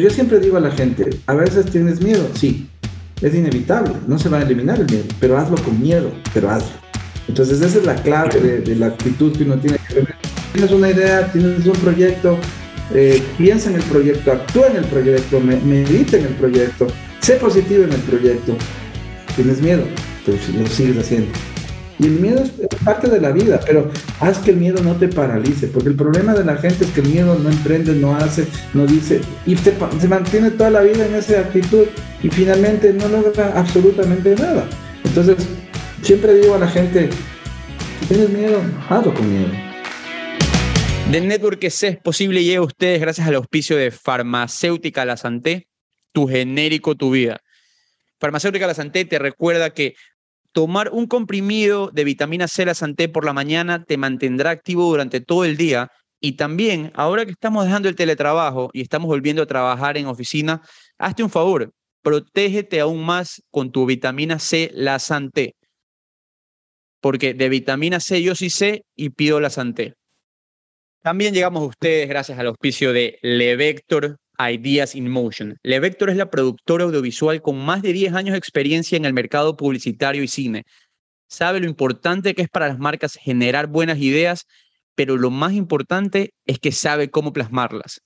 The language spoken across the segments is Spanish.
Yo siempre digo a la gente, a veces tienes miedo, sí, es inevitable, no se va a eliminar el miedo, pero hazlo con miedo, pero hazlo. Entonces esa es la clave de, la actitud que uno tiene que tener. Tienes una idea, tienes un proyecto, eh, piensa en el proyecto, actúa en el proyecto, medita en el proyecto, sé positivo en el proyecto. Tienes miedo, pero lo sigues haciendo. Y el miedo es parte de la vida, pero haz que el miedo no te paralice, porque el problema de la gente es que el miedo no emprende, no hace, no dice, y se, mantiene toda la vida en esa actitud y finalmente no logra absolutamente nada. Entonces, siempre digo a la gente, si tienes miedo, hazlo con miedo. The Network que es posible llega a ustedes gracias al auspicio de Farmacéutica La Santé, tu genérico, tu vida. Farmacéutica La Santé te recuerda que tomar un comprimido de vitamina C la Santé por la mañana te mantendrá activo durante todo el día. Y también, ahora que estamos dejando el teletrabajo y estamos volviendo a trabajar en oficina, hazte un favor, protégete aún más con tu vitamina C la Santé. Porque de vitamina C yo sí sé y pido la Santé. También llegamos a ustedes gracias al auspicio de Levector Ideas in Motion. Levector es la productora audiovisual con más de 10 años de experiencia en el mercado publicitario y cine. Sabe lo importante que es para las marcas generar buenas ideas, pero lo más importante es que sabe cómo plasmarlas.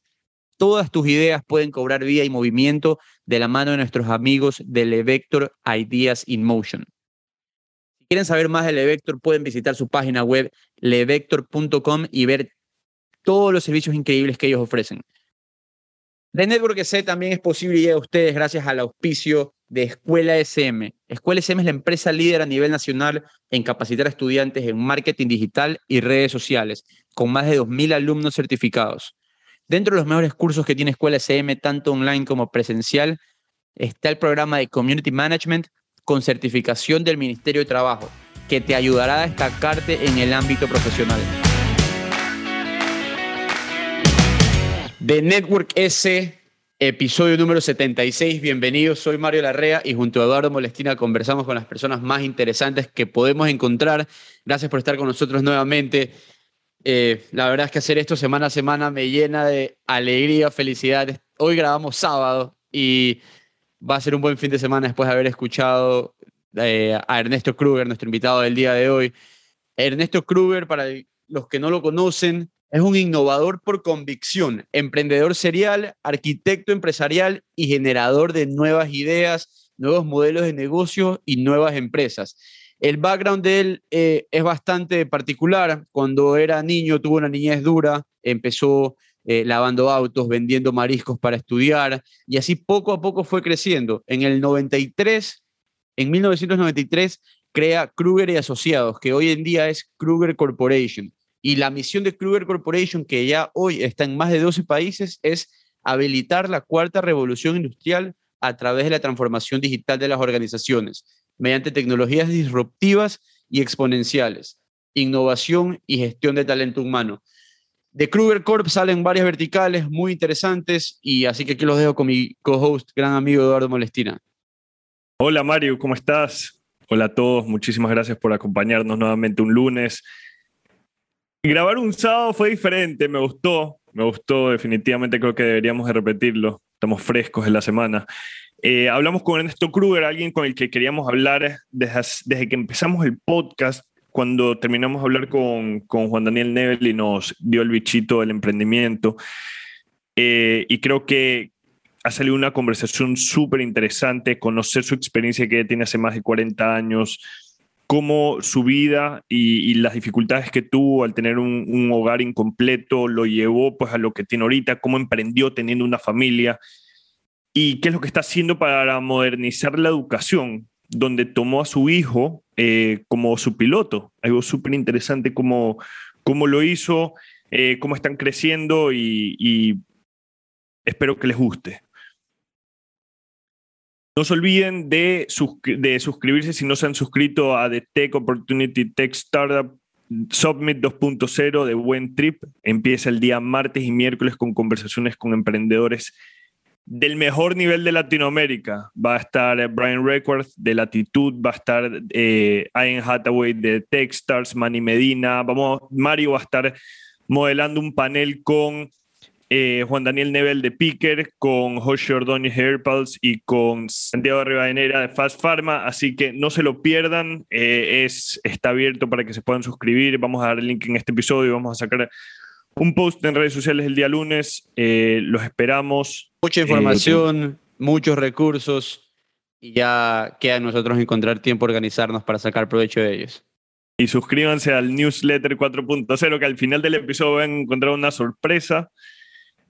Todas tus ideas pueden cobrar vida y movimiento de la mano de nuestros amigos de Levector Ideas in Motion. Si quieren saber más de Levector, pueden visitar su página web levector.com y ver todos los servicios increíbles que ellos ofrecen. The Network C también es posible y a ustedes gracias al auspicio de Escuela SM. Escuela SM es la empresa líder a nivel nacional en capacitar a estudiantes en marketing digital y redes sociales, con más de 2.000 alumnos certificados. Dentro de los mejores cursos que tiene Escuela SM, tanto online como presencial, está el programa de Community Management con certificación del Ministerio de Trabajo, que te ayudará a destacarte en el ámbito profesional. De Network S, episodio número 76. Bienvenidos, soy Mario Larrea y junto a Eduardo Molestina conversamos con las personas más interesantes que podemos encontrar. Gracias por estar con nosotros nuevamente. Eh, la verdad es que hacer esto semana a semana me llena de alegría, felicidad. Hoy grabamos sábado y va a ser un buen fin de semana después de haber escuchado eh, a Ernesto Kruger, nuestro invitado del día de hoy. Ernesto Kruger, para los que no lo conocen, es un innovador por convicción, emprendedor serial, arquitecto empresarial y generador de nuevas ideas, nuevos modelos de negocio y nuevas empresas. El background de él eh, es bastante particular. Cuando era niño tuvo una niñez dura, empezó eh, lavando autos, vendiendo mariscos para estudiar y así poco a poco fue creciendo. En el 93, en 1993, crea Kruger y Asociados, que hoy en día es Kruger Corporation y la misión de Kruger Corporation, que ya hoy está en más de 12 países, es habilitar la cuarta revolución industrial a través de la transformación digital de las organizaciones, mediante tecnologías disruptivas y exponenciales, innovación y gestión de talento humano. De Kruger Corp salen varias verticales muy interesantes y así que aquí los dejo con mi co-host, gran amigo Eduardo Molestina. Hola Mario, ¿cómo estás? Hola a todos, muchísimas gracias por acompañarnos nuevamente un lunes grabar un sábado fue diferente, me gustó, me gustó, definitivamente creo que deberíamos de repetirlo, estamos frescos en la semana. Eh, hablamos con Ernesto Kruger, alguien con el que queríamos hablar desde, que empezamos el podcast, cuando terminamos de hablar con, con Juan Daniel Nebel y nos dio el bichito del emprendimiento. Eh, y creo que ha salido una conversación súper interesante, conocer su experiencia que tiene hace más de 40 años, cómo su vida y, las dificultades que tuvo al tener un, hogar incompleto lo llevó pues a lo que tiene ahorita, cómo emprendió teniendo una familia y qué es lo que está haciendo para modernizar la educación, donde tomó a su hijo eh, como su piloto. Algo súper interesante cómo, cómo lo hizo, eh, cómo están creciendo y espero que les guste. No se olviden de, suscribirse si no se han suscrito a The Tech Opportunity Tech Startup Submit 2.0 de Buen Trip. Empieza el día martes y miércoles con conversaciones con emprendedores del mejor nivel de Latinoamérica. Va a estar Brian Record de Latitud, va a estar eh, Ian Hathaway de Techstars, Manny Medina. Vamos, Mario va a estar modelando un panel con eh, Juan Daniel Nebel de Picker, con José Ordóñez de Airpulse y con Santiago Rivadeneira de Fast Pharma. Así que no se lo pierdan. Eh, es, está abierto para que se puedan suscribir. Vamos a dar el link en este episodio. Vamos a sacar un post en redes sociales el día lunes. Eh, los esperamos. Mucha información, muchos recursos. Y ya queda a nosotros encontrar tiempo, organizarnos para sacar provecho de ellos. Y suscríbanse al newsletter 4.0, que al final del episodio van a encontrar una sorpresa.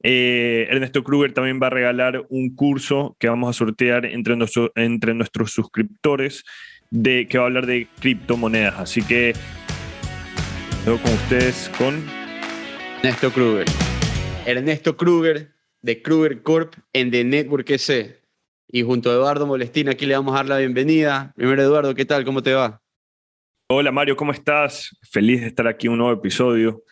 Eh, Ernesto Kruger también va a regalar un curso que vamos a sortear entre, entre nuestros suscriptores de, que va a hablar de criptomonedas. Así que luego con ustedes con Ernesto Kruger. Ernesto Kruger de Kruger Corp en The Network EC. Y junto a Eduardo Molestina, aquí le vamos a dar la bienvenida. Primero, Eduardo, ¿qué tal? ¿Cómo te va? Hola Mario, ¿cómo estás? Feliz de estar aquí en un nuevo episodio.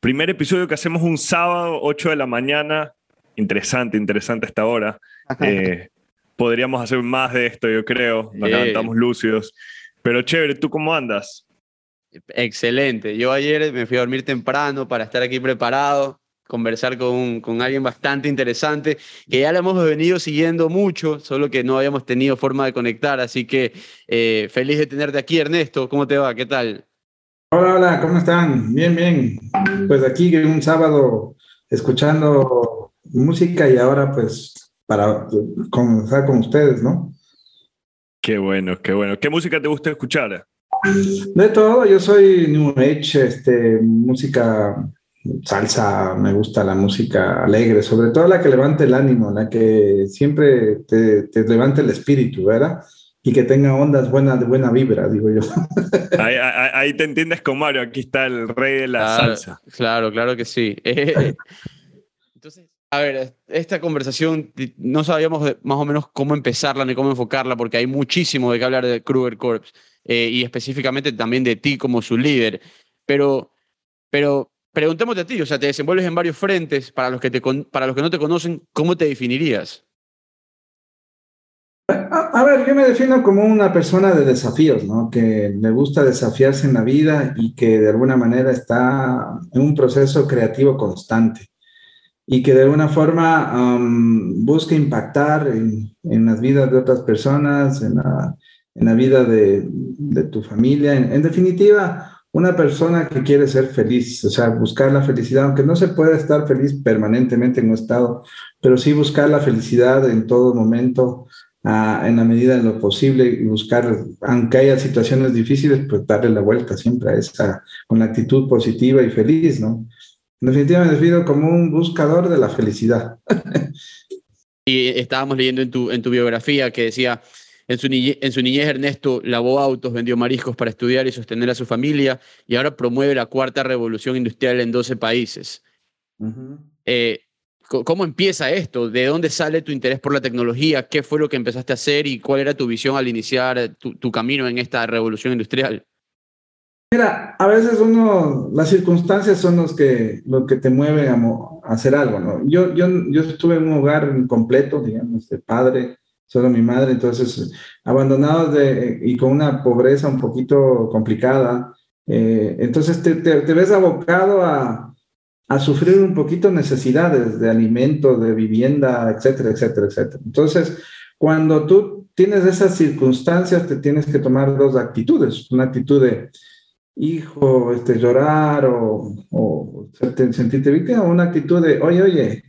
Primer episodio que hacemos un sábado, 8 de la mañana. Interesante, interesante esta hora. Eh, podríamos hacer más de esto, yo creo. Nos levantamos lúcidos. Pero chévere, ¿tú cómo andas? Excelente. Yo ayer me fui a dormir temprano para estar aquí preparado, conversar con, con alguien bastante interesante, que ya lo hemos venido siguiendo mucho, solo que no habíamos tenido forma de conectar. Así que eh, feliz de tenerte aquí, Ernesto. ¿Cómo te va? ¿Qué tal? Hola, hola, ¿cómo están? Bien, bien. Pues aquí un sábado escuchando música y ahora pues para comenzar con ustedes, ¿no? Qué bueno, qué bueno. ¿Qué música te gusta escuchar? De todo, yo soy New Age, este, música salsa, me gusta la música alegre, sobre todo la que levante el ánimo, la que siempre te, te levante el espíritu, ¿verdad? Y que tenga ondas buenas de buena vibra, digo yo. Ahí, te entiendes con Mario, aquí está el rey de la salsa. Claro, claro que sí. Eh, entonces, a ver, esta conversación no sabíamos más o menos cómo empezarla ni cómo enfocarla, porque hay muchísimo de qué hablar de Kruger Corps eh, y específicamente también de ti como su líder. Pero, pero preguntémote a ti, o sea, te desenvuelves en varios frentes, para los que, te, para los que no te conocen, ¿cómo te definirías? A, ver, yo me defino como una persona de desafíos, ¿no? Que le gusta desafiarse en la vida y que de alguna manera está en un proceso creativo constante y que de alguna forma busca impactar en, las vidas de otras personas, en la, vida de, tu familia. En, definitiva, una persona que quiere ser feliz, o sea, buscar la felicidad, aunque no se puede estar feliz permanentemente en un estado, pero sí buscar la felicidad en todo momento en la medida de lo posible buscar, aunque haya situaciones difíciles, pues darle la vuelta siempre a esa, con la actitud positiva y feliz, ¿no? Definitivamente me defino como un buscador de la felicidad. y estábamos leyendo en tu, en tu biografía que decía, en su, niñez, en su niñez Ernesto lavó autos, vendió mariscos para estudiar y sostener a su familia y ahora promueve la cuarta revolución industrial en 12 países. ¿Cómo empieza esto? ¿De dónde sale tu interés por la tecnología? ¿Qué fue lo que empezaste a hacer y cuál era tu visión al iniciar tu, camino en esta revolución industrial? Mira, a veces uno, las circunstancias son los que, lo que te mueven a, hacer algo, ¿no? Yo, yo, yo estuve en un hogar completo, digamos, de padre, solo mi madre, entonces abandonado de, y con una pobreza un poquito complicada. Eh, entonces te, te ves abocado a, a sufrir un poquito necesidades de alimento, de vivienda, etcétera, etcétera, etcétera. Entonces, cuando tú tienes esas circunstancias, te tienes que tomar dos actitudes. Una actitud de, hijo, este, llorar o, o sentirte víctima, una actitud de, oye, oye,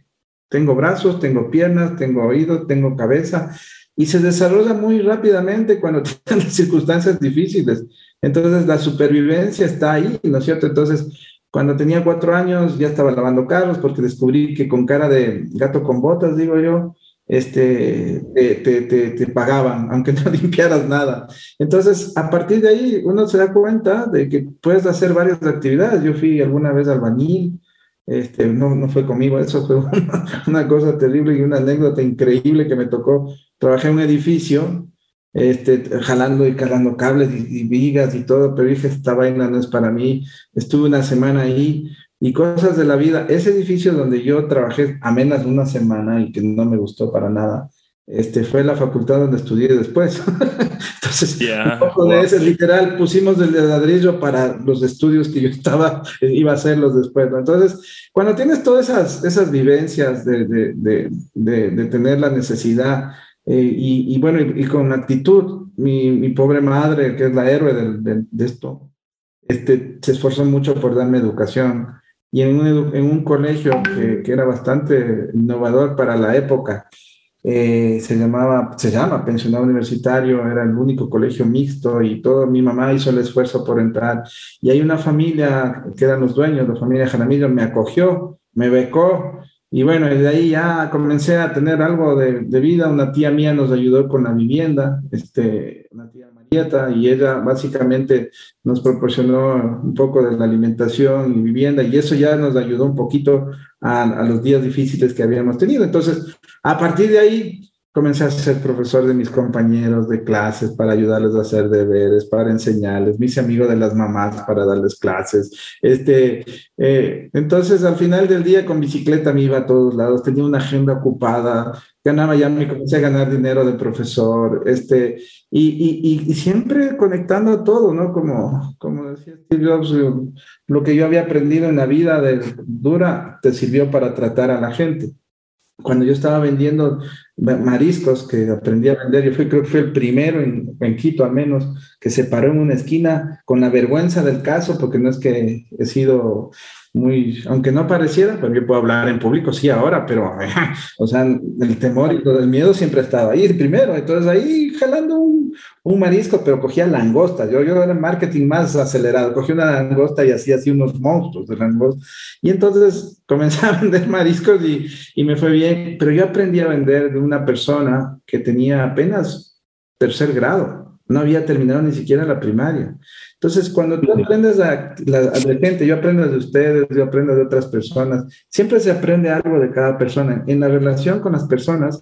tengo brazos, tengo piernas, tengo oídos, tengo cabeza, y se desarrolla muy rápidamente cuando tienes circunstancias difíciles. Entonces, la supervivencia está ahí, ¿no es cierto? Entonces, cuando tenía cuatro años ya estaba lavando carros porque descubrí que con cara de gato con botas, digo yo, este, te, te, te, pagaban, aunque no limpiaras nada. Entonces, a partir de ahí, uno se da cuenta de que puedes hacer varias actividades. Yo fui alguna vez albañil, este, no, no fue conmigo, eso fue una, una cosa terrible y una anécdota increíble que me tocó. Trabajé en un edificio este, jalando y calando cables y, vigas y todo, pero dije, esta vaina no es para mí. Estuve una semana ahí y cosas de la vida. Ese edificio donde yo trabajé a menos una semana y que no me gustó para nada, este, fue la facultad donde estudié después. Entonces, un poco de ese literal pusimos el ladrillo para los estudios que yo estaba, iba a hacerlos después. Entonces, cuando tienes todas esas, esas vivencias de, de, de, de tener la necesidad eh, y, y, bueno, y, con actitud, mi, mi, pobre madre, que es la héroe de, de esto, este, se esforzó mucho por darme educación y en un, en un colegio que, que, era bastante innovador para la época. Eh, se llamaba, se llama pensionado universitario, era el único colegio mixto y todo, mi mamá hizo el esfuerzo por entrar. Y hay una familia que eran los dueños, la familia Jaramillo, me acogió, me becó. Y bueno, de ahí ya comencé a tener algo de, de vida. Una tía mía nos ayudó con la vivienda, este, una tía y ella básicamente nos proporcionó un poco de la alimentación y vivienda y eso ya nos ayudó un poquito a, a los días difíciles que habíamos tenido. Entonces, a partir de ahí comencé a ser profesor de mis compañeros de clases para ayudarles a hacer deberes, para enseñarles, mis amigos de las mamás para darles clases. Este, eh, entonces, al final del día con bicicleta me iba a todos lados, tenía una agenda ocupada, ganaba ya, me comencé a ganar dinero de profesor, este, y, y, y, siempre conectando todo, ¿no? Como, como decía Steve Jobs, lo que yo había aprendido en la vida de dura te sirvió para tratar a la gente cuando yo estaba vendiendo mariscos que aprendí a vender, yo fui, creo que fui el primero en, en, Quito al menos, que se paró en una esquina con la vergüenza del caso, porque no es que he sido muy, aunque no pareciera, pues yo puedo hablar en público, sí, ahora, pero, o sea, el temor y todo el miedo siempre estaba ahí primero, entonces ahí jalando un, un marisco, pero cogía langosta, yo, yo era marketing más acelerado, cogí una langosta y hacía así unos monstruos de langosta, y entonces comencé a vender mariscos y, y me fue bien, pero yo aprendí a vender de una persona que tenía apenas tercer grado, no había terminado ni siquiera la primaria. Entonces, cuando tú aprendes a, de gente, yo aprendo de ustedes, yo aprendo de otras personas, siempre se aprende algo de cada persona. En la relación con las personas,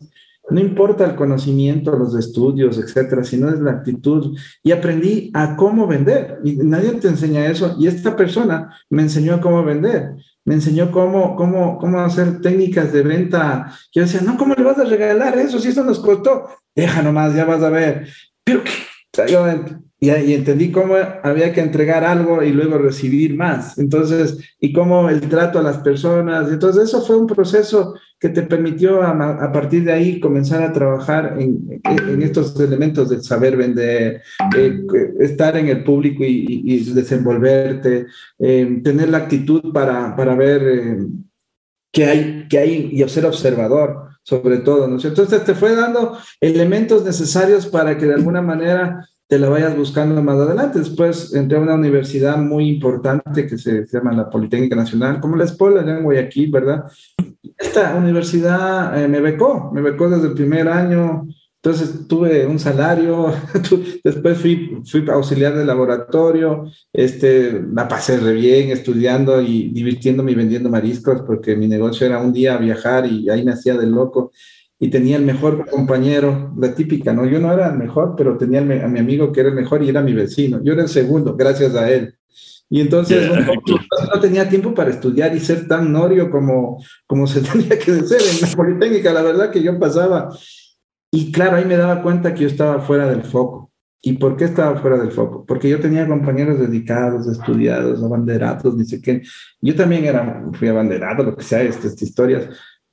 no importa el conocimiento, los estudios, etcétera, sino es la actitud. Y aprendí a cómo vender. Y nadie te enseña eso. Y esta persona me enseñó cómo vender. Me enseñó cómo, cómo, cómo hacer técnicas de venta. Yo decía, no, ¿cómo le vas a regalar eso si eso nos costó? Deja nomás, ya vas a ver. Pero, ¿qué? Y, y, entendí cómo había que entregar algo y luego recibir más. Entonces, y cómo el trato a las personas. Entonces, eso fue un proceso que te permitió a, partir de ahí comenzar a trabajar en, en estos elementos del saber vender, eh, estar en el público y, y desenvolverte, eh, tener la actitud para, para ver eh, qué hay, qué hay y ser observador sobre todo, ¿no? Entonces te fue dando elementos necesarios para que de alguna manera te la vayas buscando más adelante. Después entré a una universidad muy importante que se, llama la Politécnica Nacional, como la Escuela en Guayaquil, ¿verdad? Esta universidad eh, me becó, me becó desde el primer año, entonces tuve un salario, después fui, fui auxiliar de laboratorio, este, la pasé re bien estudiando y divirtiéndome y vendiendo mariscos porque mi negocio era un día viajar y ahí me hacía de loco y tenía el mejor compañero, la típica, ¿no? Yo no era el mejor, pero tenía a mi amigo que era el mejor y era mi vecino. Yo era el segundo, gracias a él. Y entonces yeah. no tenía tiempo para estudiar y ser tan norio como, como se tenía que ser en la Politécnica. La verdad que yo pasaba. Y claro, ahí me daba cuenta que yo estaba fuera del foco. ¿Y por qué estaba fuera del foco? Porque yo tenía compañeros dedicados, estudiados, abanderados, ni sé qué. Yo también era, fui abanderado, lo que sea, estas historias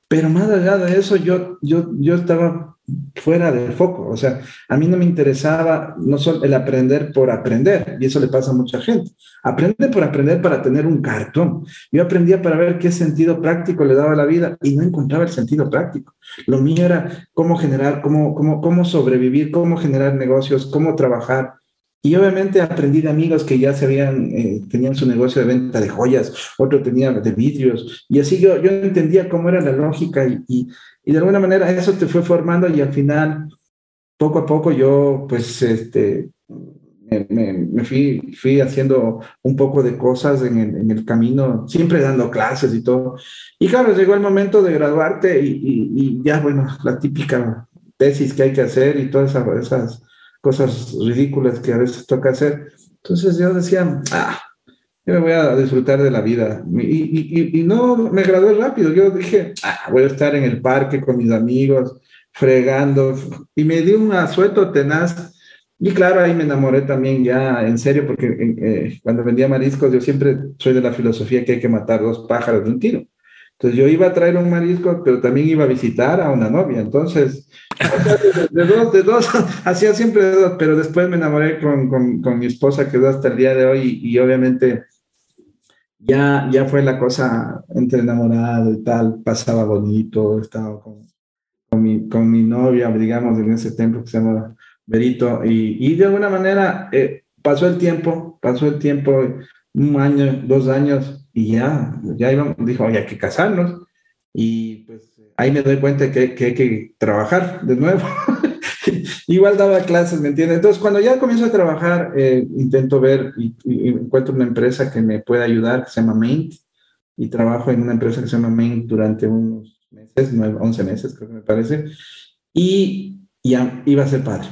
pero más allá de eso, yo, yo, yo estaba fuera del foco. O sea, a mí no me interesaba no solo el aprender por aprender, y eso le pasa a mucha gente. Aprende por aprender para tener un cartón. Yo aprendía para ver qué sentido práctico le daba la vida y no encontraba el sentido práctico. Lo mío era cómo generar, cómo, cómo, cómo sobrevivir, cómo generar negocios, cómo trabajar. Y obviamente aprendí de amigos que ya se habían, eh, tenían su negocio de venta de joyas, otro tenía de vidrios, y así yo, yo entendía cómo era la lógica y, y, de alguna manera eso te fue formando y al final, poco a poco yo pues este, me, me, fui, haciendo un poco de cosas en el, camino, siempre dando clases y todo. Y claro, llegó el momento de graduarte y, y, ya, bueno, la típica tesis que hay que hacer y todas esas cosas ridículas que a veces toca hacer. Entonces yo decía, ah, yo me voy a disfrutar de la vida. Y, y, no me gradué rápido. Yo dije, ah, voy a estar en el parque con mis amigos, fregando. Y me di un asueto tenaz. Y claro, ahí me enamoré también ya en serio, porque eh, cuando vendía mariscos, yo siempre soy de la filosofía que hay que matar dos pájaros de un tiro. Entonces yo iba a traer un marisco, pero también iba a visitar a una novia. Entonces, de, dos, de dos, hacía siempre de dos, pero después me enamoré con, con, con mi esposa, que hasta el día de hoy, y, obviamente ya, ya fue la cosa entre enamorado y tal, pasaba bonito, estaba con, con, mi, con mi novia, digamos, en ese templo que se llama Berito, y, y de alguna manera eh, pasó el tiempo, pasó el tiempo, un año, dos años, y ya, ya íbamos, dijo, hay que casarnos. Y pues ahí me doy cuenta que, que hay que trabajar de nuevo. Igual daba clases, ¿me entiendes? Entonces, cuando ya comienzo a trabajar, eh, intento ver y, encuentro una empresa que me puede ayudar, que se llama Maint, y trabajo en una empresa que se llama Maint durante unos meses, 11 meses creo que me parece, y ya iba a ser padre.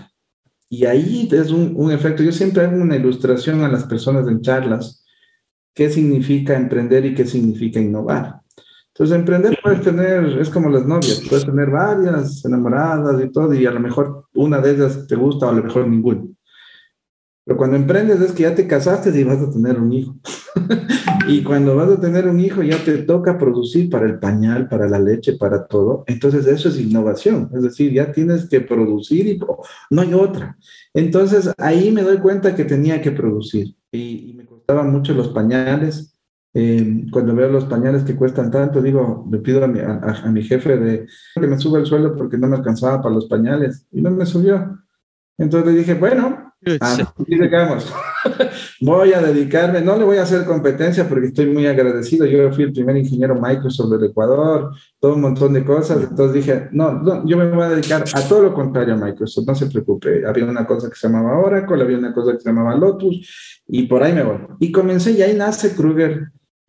Y ahí es un, un efecto, yo siempre hago una ilustración a las personas en charlas, qué significa emprender y qué significa innovar. Entonces, emprender puedes tener, es como las novias, puedes tener varias enamoradas y todo, y a lo mejor una de ellas te gusta o a lo mejor ninguna. Pero cuando emprendes es que ya te casaste y vas a tener un hijo. y cuando vas a tener un hijo ya te toca producir para el pañal, para la leche, para todo. Entonces eso es innovación. Es decir, ya tienes que producir y no hay otra. Entonces ahí me doy cuenta que tenía que producir. Y, y me costaban mucho los pañales. Eh, cuando veo los pañales que cuestan tanto, digo, le pido a mi, a, mi, jefe de que me suba el sueldo porque no me alcanzaba para los pañales y no me subió. Entonces le dije, bueno, ah, voy a dedicarme, no le voy a hacer competencia porque estoy muy agradecido. Yo fui el primer ingeniero Microsoft del Ecuador, todo un montón de cosas. Entonces dije, no, no, yo me voy a dedicar a todo lo contrario a Microsoft, no se preocupe. Había una cosa que se llamaba Oracle, había una cosa que se llamaba Lotus y por ahí me voy. Y comencé y ahí nace Kruger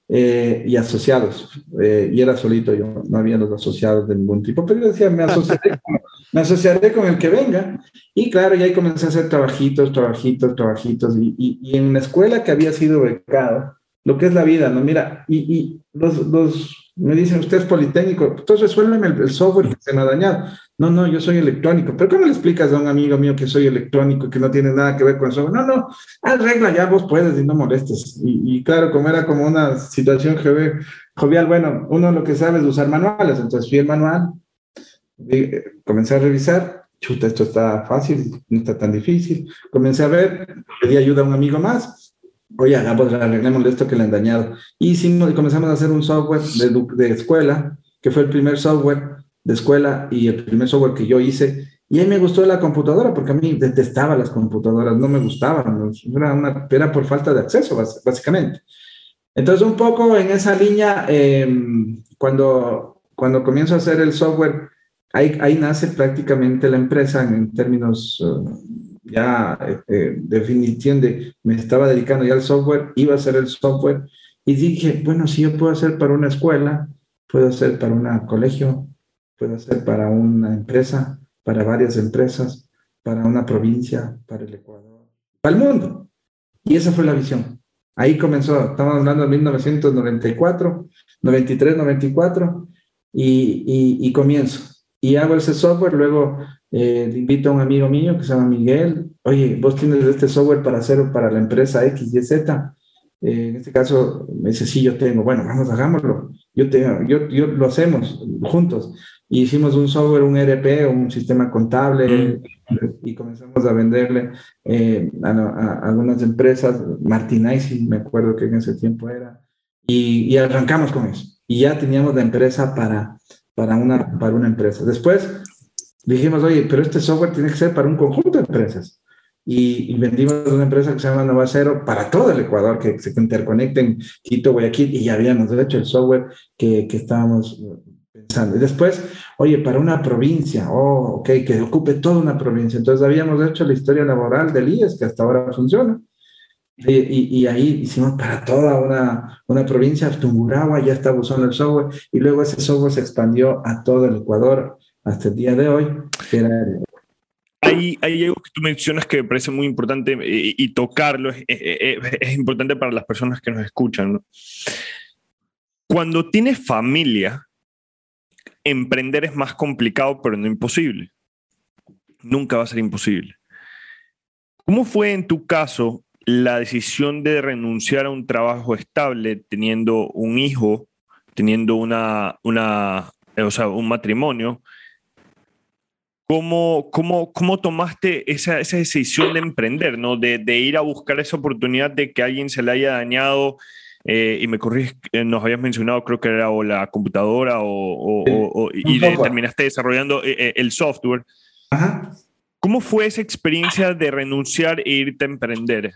eh, y asociados. Eh, y era solito yo, no había los asociados de ningún tipo, pero yo decía, me asociaré, con, me asociaré con el que venga. Y claro, y ahí comencé a hacer trabajitos, trabajitos, trabajitos. Y, y, y en una escuela que había sido becado, lo que es la vida, ¿no? Mira, y, y los, los, me dicen, usted es politécnico, entonces resuélveme el, el, software que se me ha dañado. No, no, yo soy electrónico. Pero ¿cómo le explicas a un amigo mío que soy electrónico, que no tiene nada que ver con el software? No, no, haz regla, ya vos puedes y no molestes. Y, y claro, como era como una situación jovial, bueno, uno lo que sabe es usar manuales, entonces fui el manual, comencé a revisar, chuta, esto está fácil, no está tan difícil. Comencé a ver, pedí ayuda a un amigo más, oye, pues arreglemos esto que le han dañado. Y hicimos, comenzamos a hacer un software de, de, escuela, que fue el primer software de escuela y el primer software que yo hice. Y ahí me gustó la computadora, porque a mí detestaba las computadoras, no me gustaban, era, una, era por falta de acceso, básicamente. Entonces, un poco en esa línea, em, cuando, cuando comienzo a hacer el software, ahí, nace prácticamente la empresa en, términos uh, ya eh, definición de me estaba dedicando ya al software, iba a hacer el software y dije, bueno, si yo puedo hacer para una escuela, puedo hacer para un colegio, puedo hacer para una empresa, para varias empresas, para una provincia, para el Ecuador, para el mundo. Y esa fue la visión. Ahí comenzó, estamos hablando de 1994, 93, 94, y, y, y comienzo. Y hago ese software, luego eh, le invito a un amigo mío que se llama Miguel, oye, vos tienes este software para hacer para la empresa X, Y, Z. Eh, en este caso me dice, sí, yo tengo, bueno, vamos, hagámoslo. Yo, tengo, yo, yo lo hacemos juntos. Y hicimos un software, un ERP, un sistema contable, y comenzamos a venderle eh, a, algunas empresas, Martinez, me acuerdo que en ese tiempo era, y, y, arrancamos con eso. Y ya teníamos la empresa para, para, una, para una empresa. Después dijimos, oye, pero este software tiene que ser para un conjunto de empresas. Y, vendimos una empresa que se llama Nova Cero para todo el Ecuador, que se interconecten Quito, Guayaquil, y ya habíamos hecho el software que, que estábamos pensando. Y después, oye, para una provincia, oh, ok, que ocupe toda una provincia. Entonces habíamos hecho la historia laboral del IES, que hasta ahora funciona. Y, y, ahí hicimos para toda una, una provincia, Tungurahua ya estaba usando el software, y luego ese software se expandió a todo el Ecuador hasta el día de hoy, hay, hay, algo que tú mencionas que me parece muy importante eh, y, tocarlo es, es, importante para las personas que nos escuchan. Cuando tienes familia, emprender es más complicado, pero no imposible. Nunca va a ser imposible. ¿Cómo fue en tu caso la decisión de renunciar a un trabajo estable teniendo un hijo, teniendo una, una o sea, un matrimonio? ¿Cómo, cómo, cómo tomaste esa, esa, decisión de emprender, ¿no? De, de, ir a buscar esa oportunidad de que alguien se le haya dañado eh, y me corriges, eh, nos habías mencionado, creo que era o la computadora o, o, y terminaste desarrollando eh, el software. Ajá. ¿Cómo fue esa experiencia de renunciar e irte a emprender?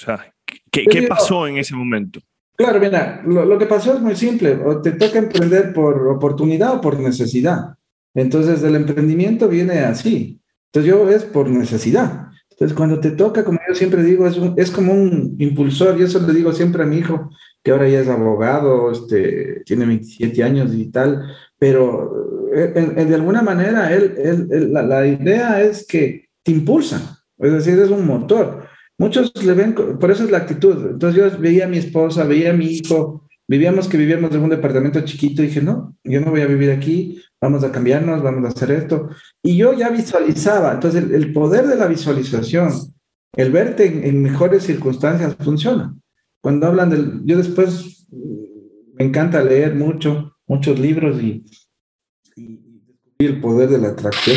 O sea, ¿qué, qué pasó en ese momento? Claro, mira, lo, lo, que pasó es muy simple. O te toca emprender por oportunidad o por necesidad. Entonces, el emprendimiento viene así. Entonces, yo es por necesidad. Entonces, cuando te toca, como yo siempre digo, es, es como un impulsor, y eso le digo siempre a mi hijo, que ahora ya es abogado, este, tiene 27 años y tal, pero eh, de alguna manera él, él, la, la, idea es que te impulsa, es decir, es un motor. Muchos le ven, por eso es la actitud. Entonces yo veía a mi esposa, veía a mi hijo, vivíamos que vivíamos en un departamento chiquito y dije, no, yo no voy a vivir aquí, vamos a cambiarnos, vamos a hacer esto. Y yo ya visualizaba, entonces el, poder de la visualización, el verte en, mejores circunstancias funciona. Cuando hablan del, yo después me encanta leer mucho, muchos libros y, y, el poder de la atracción,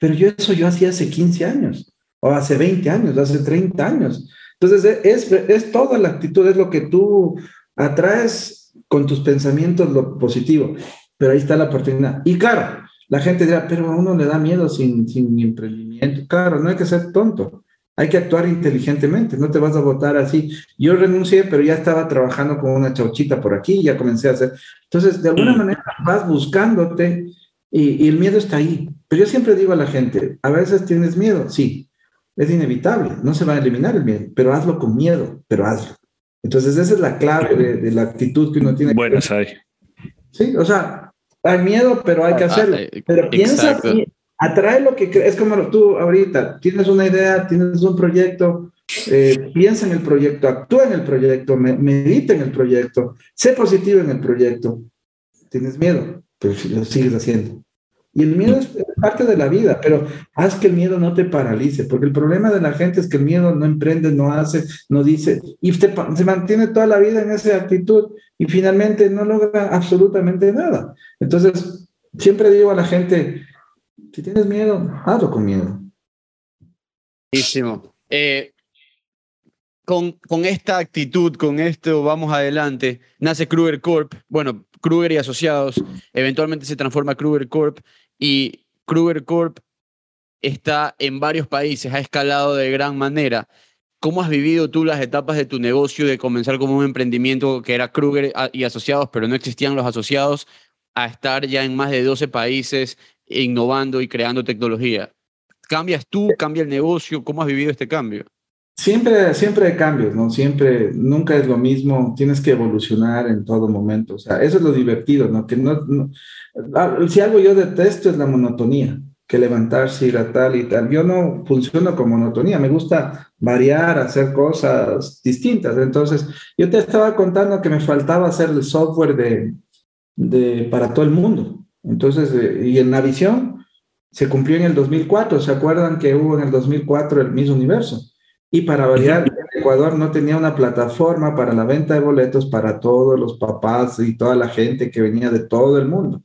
pero yo eso yo hacía hace 15 años, o hace 20 años, hace 30 años. Entonces es, es toda la actitud, es lo que tú atraes con tus pensamientos lo positivo pero ahí está la oportunidad. Y claro, la gente dirá, pero a uno le da miedo sin, sin emprendimiento. Claro, no hay que ser tonto, hay que actuar inteligentemente, no te vas a votar así. Yo renuncié, pero ya estaba trabajando con una chauchita por aquí, ya comencé a hacer. Entonces, de alguna mm. manera vas buscándote y, y el miedo está ahí. Pero yo siempre digo a la gente, a veces tienes miedo, sí, es inevitable, no se va a eliminar el miedo, pero hazlo con miedo, pero hazlo. Entonces, esa es la clave de, de la actitud que uno tiene. Bueno, ahí. Sí, o sea, hay miedo, pero hay que ah, hacerlo. Eh, pero piensa, atrae lo que crees. Es como tú ahorita, tienes una idea, tienes un proyecto, eh, piensa en el proyecto, actúa en el proyecto, medita en el proyecto, sé positivo en el proyecto. Tienes miedo, pero lo sigues haciendo. Y el miedo es parte de la vida, pero haz que el miedo no te paralice, porque el problema de la gente es que el miedo no emprende, no hace, no dice, y se mantiene toda la vida en esa actitud y finalmente no logra absolutamente nada. Entonces, siempre digo a la gente, si tienes miedo, hazlo con miedo. Buenísimo. Eh, con, con, esta actitud, con esto vamos adelante, nace Kruger Corp. Bueno, Kruger y Asociados, eventualmente se transforma Kruger Corp y Kruger Corp está en varios países, ha escalado de gran manera. ¿Cómo has vivido tú las etapas de tu negocio de comenzar como un emprendimiento que era Kruger y asociados, pero no existían los asociados, a estar ya en más de 12 países innovando y creando tecnología? ¿Cambias tú? ¿Cambia el negocio? ¿Cómo has vivido este cambio? Siempre, siempre hay cambios, ¿no? Siempre, nunca es lo mismo, tienes que evolucionar en todo momento. O sea, eso es lo divertido, ¿no? Que no, ah, si algo yo detesto es la monotonía, que levantarse, ir a tal y tal. Yo no funciono con monotonía, me gusta variar, hacer cosas distintas. Entonces, yo te estaba contando que me faltaba hacer el software de, de para todo el mundo. Entonces, eh, y en la visión se cumplió en el 2004. ¿Se acuerdan que hubo en el 2004 el mismo universo? Y para variar, Ecuador no tenía una plataforma para la venta de boletos para todos los papás y toda la gente que venía de todo el mundo.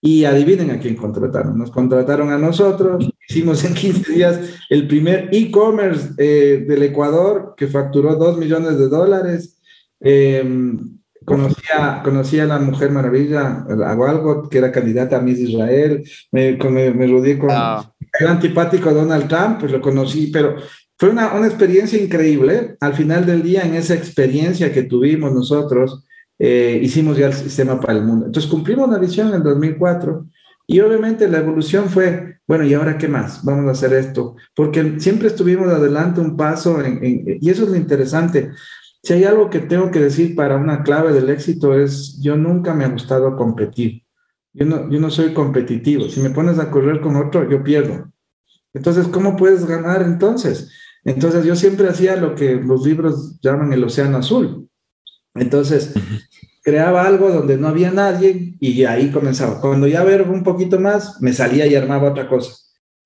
Y adivinen a quién contrataron. Nos contrataron a nosotros. Hicimos en 15 días el primer e-commerce eh, del Ecuador que facturó 2 millones de dólares. Em, conocía, conocía a la Mujer Maravilla, a Walgot, que era candidata a Miss Israel. Me, me, me rodeé con ah. el antipático Donald Trump, pues lo conocí, pero fue una, una, experiencia increíble. Al final del día, en esa experiencia que tuvimos nosotros, eh, hicimos ya el sistema para el mundo. Entonces cumplimos la visión en el 2004 y obviamente la evolución fue, bueno, ¿y ahora qué más? Vamos a hacer esto. Porque siempre estuvimos adelante un paso en, y eso es lo interesante. Si hay algo que tengo que decir para una clave del éxito es, yo nunca me ha gustado competir. Yo no, yo no soy competitivo. Si me pones a correr con otro, yo pierdo. Entonces, ¿cómo puedes ganar entonces? Entonces yo siempre hacía lo que los libros llaman el océano azul. Entonces, creaba algo donde no había nadie y ahí comenzaba. Cuando ya ver un poquito más, me salía y armaba otra cosa.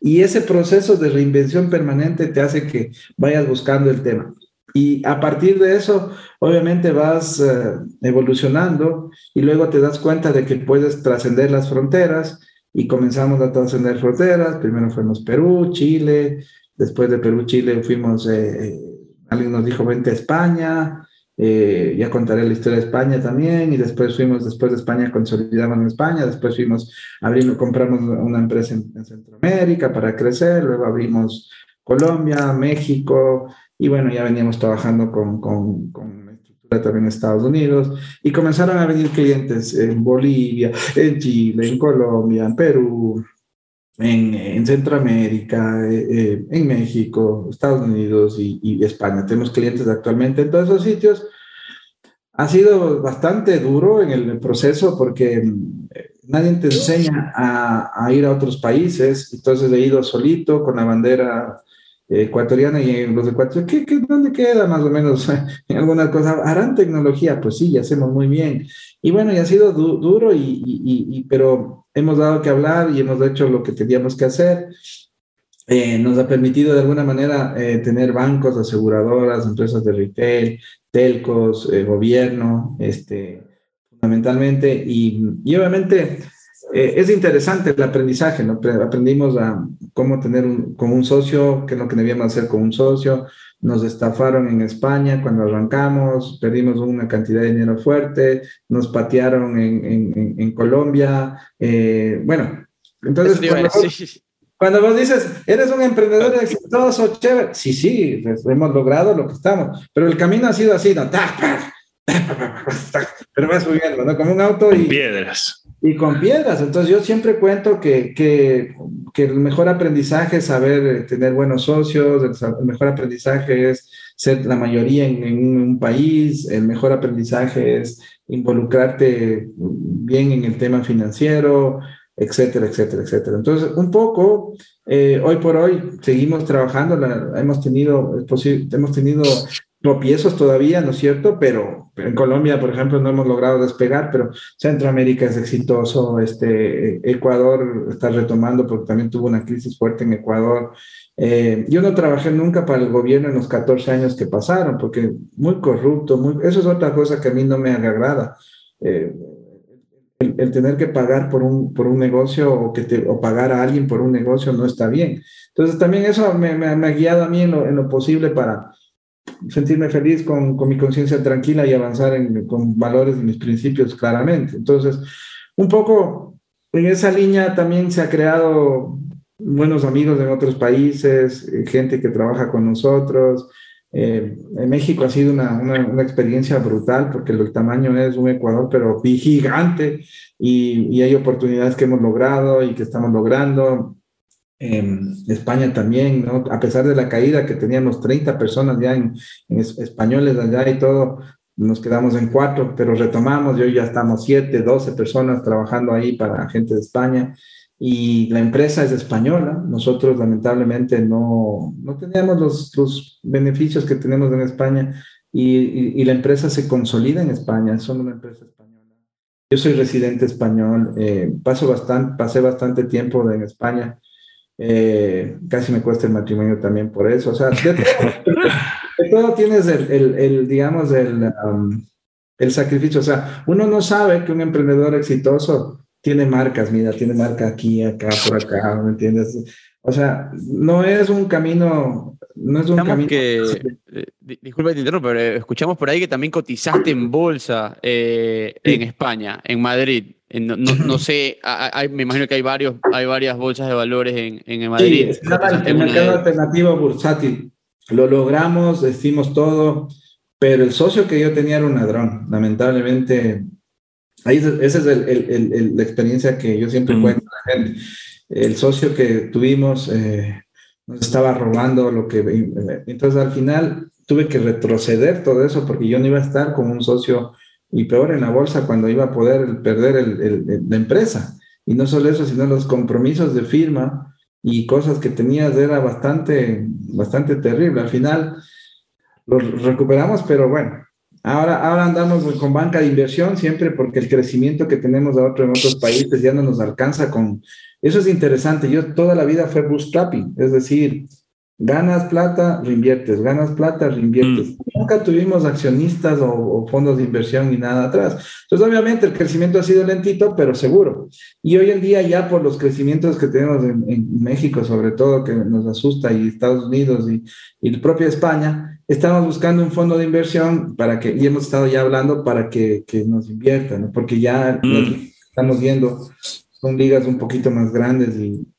Y ese proceso de reinvención permanente te hace que vayas buscando el tema. Y a partir de eso, obviamente vas eh, evolucionando y luego te das cuenta de que puedes trascender las fronteras y comenzamos a trascender fronteras. Primero fuimos Perú, Chile, después de Perú, Chile fuimos, eh, eh, alguien nos dijo, vente a España, eh, ya contaré la historia de España también, y después fuimos, después de España consolidamos en España, después fuimos, abrimos, compramos una empresa en, Centroamérica para crecer, luego abrimos Colombia, México, y bueno, ya veníamos trabajando con, con, con estructura también en Estados Unidos, y comenzaron a venir clientes en Bolivia, en Chile, en Colombia, en Perú, en, en Centroamérica, eh, eh, en México, Estados Unidos y, y, España. Tenemos clientes actualmente en todos esos sitios. Ha sido bastante duro en el proceso porque mm, nadie te enseña a, a ir a otros países, entonces he ido solito con la bandera ecuatoriana y los ecuatorianos, ¿qué, qué, dónde queda más o menos en alguna cosa? ¿Harán tecnología? Pues sí, ya hacemos muy bien. Y bueno, y ha sido duro, y, y, pero hemos dado que hablar y hemos hecho lo que teníamos que hacer. Eh, nos ha permitido de alguna manera eh, tener bancos, aseguradoras, empresas de retail, telcos, eh, gobierno, este, fundamentalmente, y, y obviamente eh, es interesante el aprendizaje, ¿no? Aprendimos a cómo tener un, con un socio, qué es lo que debíamos hacer con un socio. Nos estafaron en España cuando arrancamos, perdimos una cantidad de dinero fuerte, nos patearon en, en, en Colombia. Eh, bueno, entonces cuando vos, cuando vos, dices, eres un emprendedor exitoso, chévere, sí, sí, hemos logrado lo que estamos, pero el camino ha sido así, ¿no? Pero va subiendo, ¿no? Como un auto y... Piedras y con piedras. Entonces yo siempre cuento que, que, que, el mejor aprendizaje es saber eh, tener buenos socios, el, mejor aprendizaje es ser la mayoría en, un país, el mejor aprendizaje es involucrarte bien en el tema financiero, etcétera, etcétera, etcétera. Entonces, un poco, eh, hoy por hoy seguimos trabajando, la, hemos tenido, hemos tenido tropiezos todavía, ¿no es cierto? Pero en Colombia, por ejemplo, no hemos logrado despegar, pero Centroamérica es exitoso, este, Ecuador está retomando porque también tuvo una crisis fuerte en Ecuador. Eh, yo no trabajé nunca para el gobierno en los 14 años que pasaron, porque muy corrupto, eso es otra cosa que a mí no me agrada. Eh, el, tener que pagar por un, por un negocio o, que te, o pagar a alguien por un negocio no está bien. Entonces también eso me, ha guiado a mí en lo posible para, sentirme feliz con, con mi conciencia tranquila y avanzar con valores y mis principios claramente. Entonces, un poco en esa línea también se ha creado buenos amigos en otros países, eh, gente que trabaja con nosotros. Eh, en México ha sido una, una, una, experiencia brutal porque el tamaño es un Ecuador, pero gigante y, y hay oportunidades que hemos logrado y que estamos logrando. España también, ¿no? A pesar de la caída que teníamos 30 personas ya en, en españoles allá y todo, nos quedamos en cuatro, pero retomamos y hoy ya estamos siete, doce personas trabajando ahí para gente de España y la empresa es española. Nosotros lamentablemente no, no teníamos los, los beneficios que tenemos en España y, y, y, la empresa se consolida en España, somos una empresa española. Yo soy residente español, eh, paso bastante, pasé bastante tiempo en España eh, casi me cuesta el matrimonio también por eso. O sea, de todo, tienes el, el, el, digamos, el, um, el sacrificio. O sea, uno no sabe que un emprendedor exitoso tiene marcas, mira, tiene marca aquí, acá, por acá, ¿me entiendes? O sea, no es un camino, no es un camino... Que, eh, disculpa te pero escuchamos por ahí que también cotizaste en bolsa eh, sí. en España, en Madrid. No, no, no sé, hay, me imagino que hay, varios, hay varias bolsas de valores en, en Madrid. Sí, el mercado de... alternativo bursátil. Lo logramos, decimos todo, pero el socio que yo tenía era un ladrón. Lamentablemente, ahí esa es el, el, el, la experiencia que yo siempre mm. cuento a la gente. El socio que tuvimos eh, nos estaba robando lo que... Entonces al final tuve que retroceder todo eso porque yo no iba a estar con un socio y peor en la bolsa cuando iba a poder perder el, el, la empresa. Y no solo eso, sino los compromisos de firma y cosas que tenías era bastante, bastante terrible. Al final lo recuperamos, pero bueno, ahora, ahora andamos con banca de inversión siempre porque el crecimiento que tenemos de otro en otros países ya no nos alcanza con... Eso es interesante. Yo toda la vida fue bootstrapping, es decir, Ganas plata, reinviertes, ganas plata, reinviertes. Mm. Nunca tuvimos accionistas o, fondos de inversión ni nada atrás. Entonces, obviamente, el crecimiento ha sido lentito, pero seguro. Y hoy en día, ya por los crecimientos que tenemos en, México, sobre todo, que nos asusta, y Estados Unidos y, y el propio España, estamos buscando un fondo de inversión para que, y hemos estado ya hablando para que, que nos inviertan, porque ya mm. estamos viendo, son ligas un poquito más grandes y,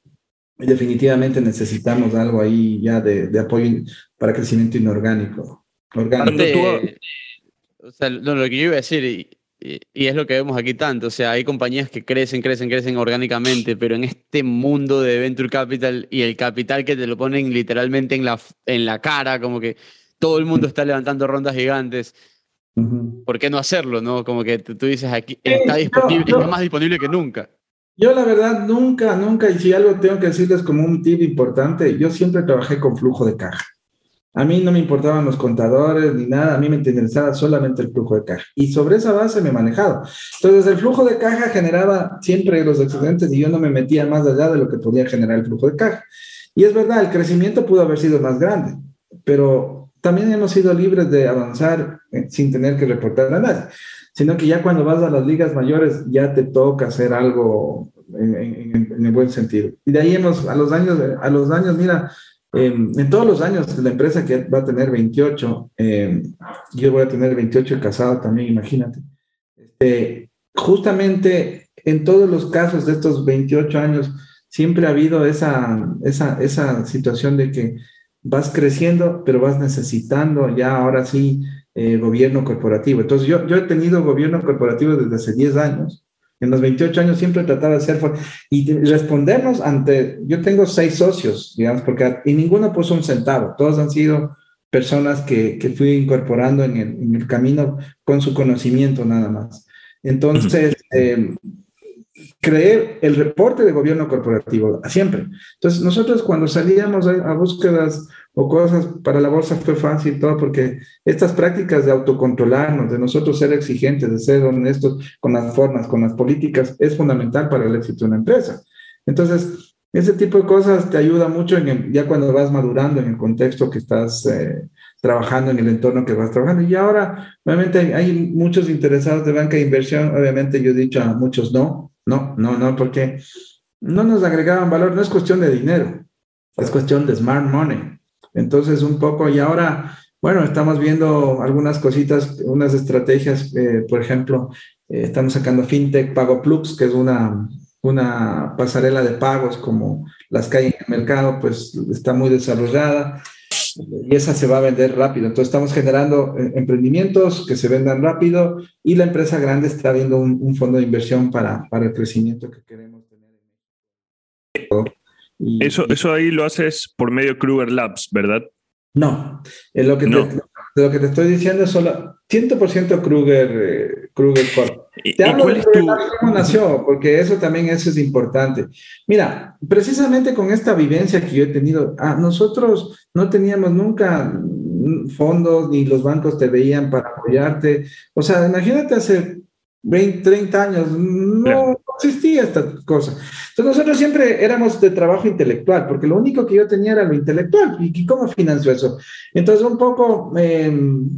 definitivamente necesitamos algo ahí ya de, apoyo para crecimiento inorgánico. Orgánico. o sea, lo que yo iba a decir, y, es lo que vemos aquí tanto, o sea, hay compañías que crecen, crecen, crecen orgánicamente, pero en este mundo de venture capital y el capital que te lo ponen literalmente en la, en la cara, como que todo el mundo está levantando rondas gigantes. ¿Por qué no hacerlo? No? Como que tú, dices aquí, está disponible, está más disponible que nunca. Yo la verdad nunca, nunca, y si algo tengo que decirles como un tip importante, yo siempre trabajé con flujo de caja. A mí no me importaban los contadores ni nada, a mí me interesaba solamente el flujo de caja. Y sobre esa base me he manejado. Entonces el flujo de caja generaba siempre los excedentes y yo no me metía más allá de lo que podía generar el flujo de caja. Y es verdad, el crecimiento pudo haber sido más grande, pero también hemos sido libres de avanzar eh, sin tener que reportar a nadie sino que ya cuando vas a las ligas mayores ya te toca hacer algo en, el buen sentido. Y de ahí hemos, a los años, a los años mira, em, en todos los años, la empresa que va a tener 28, em, yo voy a tener 28 casado también, imagínate. Este, justamente en todos los casos de estos 28 años, siempre ha habido esa, esa, esa situación de que vas creciendo, pero vas necesitando ya ahora sí eh, gobierno corporativo. Entonces, yo, yo he tenido gobierno corporativo desde hace 10 años. En los 28 años siempre trataba de ser y respondernos ante, yo tengo seis socios, digamos, porque y ninguno puso un centavo, todos han sido personas que, que fui incorporando en el, en el, camino con su conocimiento nada más. Entonces, eh, creer el reporte de gobierno corporativo, siempre. Entonces, nosotros cuando salíamos a, búsquedas o cosas para la bolsa fue fácil todo, porque estas prácticas de autocontrolarnos, de nosotros ser exigentes, de ser honestos con las formas, con las políticas, es fundamental para el éxito de una empresa. Entonces, ese tipo de cosas te ayuda mucho en ya cuando vas madurando en el contexto que estás eh, trabajando, en el entorno que vas trabajando. Y ahora, obviamente, hay muchos interesados de banca de inversión. Obviamente, yo he dicho a muchos no, no, no, no, porque no nos agregaban valor, no es cuestión de dinero, es cuestión de smart money. Entonces, un poco, y ahora, bueno, estamos viendo algunas cositas, unas estrategias, eh, por ejemplo, eh, estamos sacando FinTech PagoPlux, que es una, una pasarela de pagos como las que hay en el mercado, pues está muy desarrollada y esa se va a vender rápido. Entonces estamos generando eh, emprendimientos que se vendan rápido y la empresa grande está viendo un, fondo de inversión para, para, el crecimiento que queremos tener. Eso, eso ahí lo haces por medio Kruger Labs, ¿verdad? No, es lo que, Te, lo que te estoy diciendo es solo 100% Kruger, eh, Kruger Corp. Te hablo de cómo nació, porque eso también eso es importante. Mira, precisamente con esta vivencia que yo he tenido, ah, nosotros no teníamos nunca fondos ni los bancos te veían para apoyarte. O sea, imagínate hace 20, 30 años, no existía esta cosa. Entonces nosotros siempre éramos de trabajo intelectual, porque lo único que yo tenía era lo intelectual. ¿Y cómo financió eso? Entonces un poco em,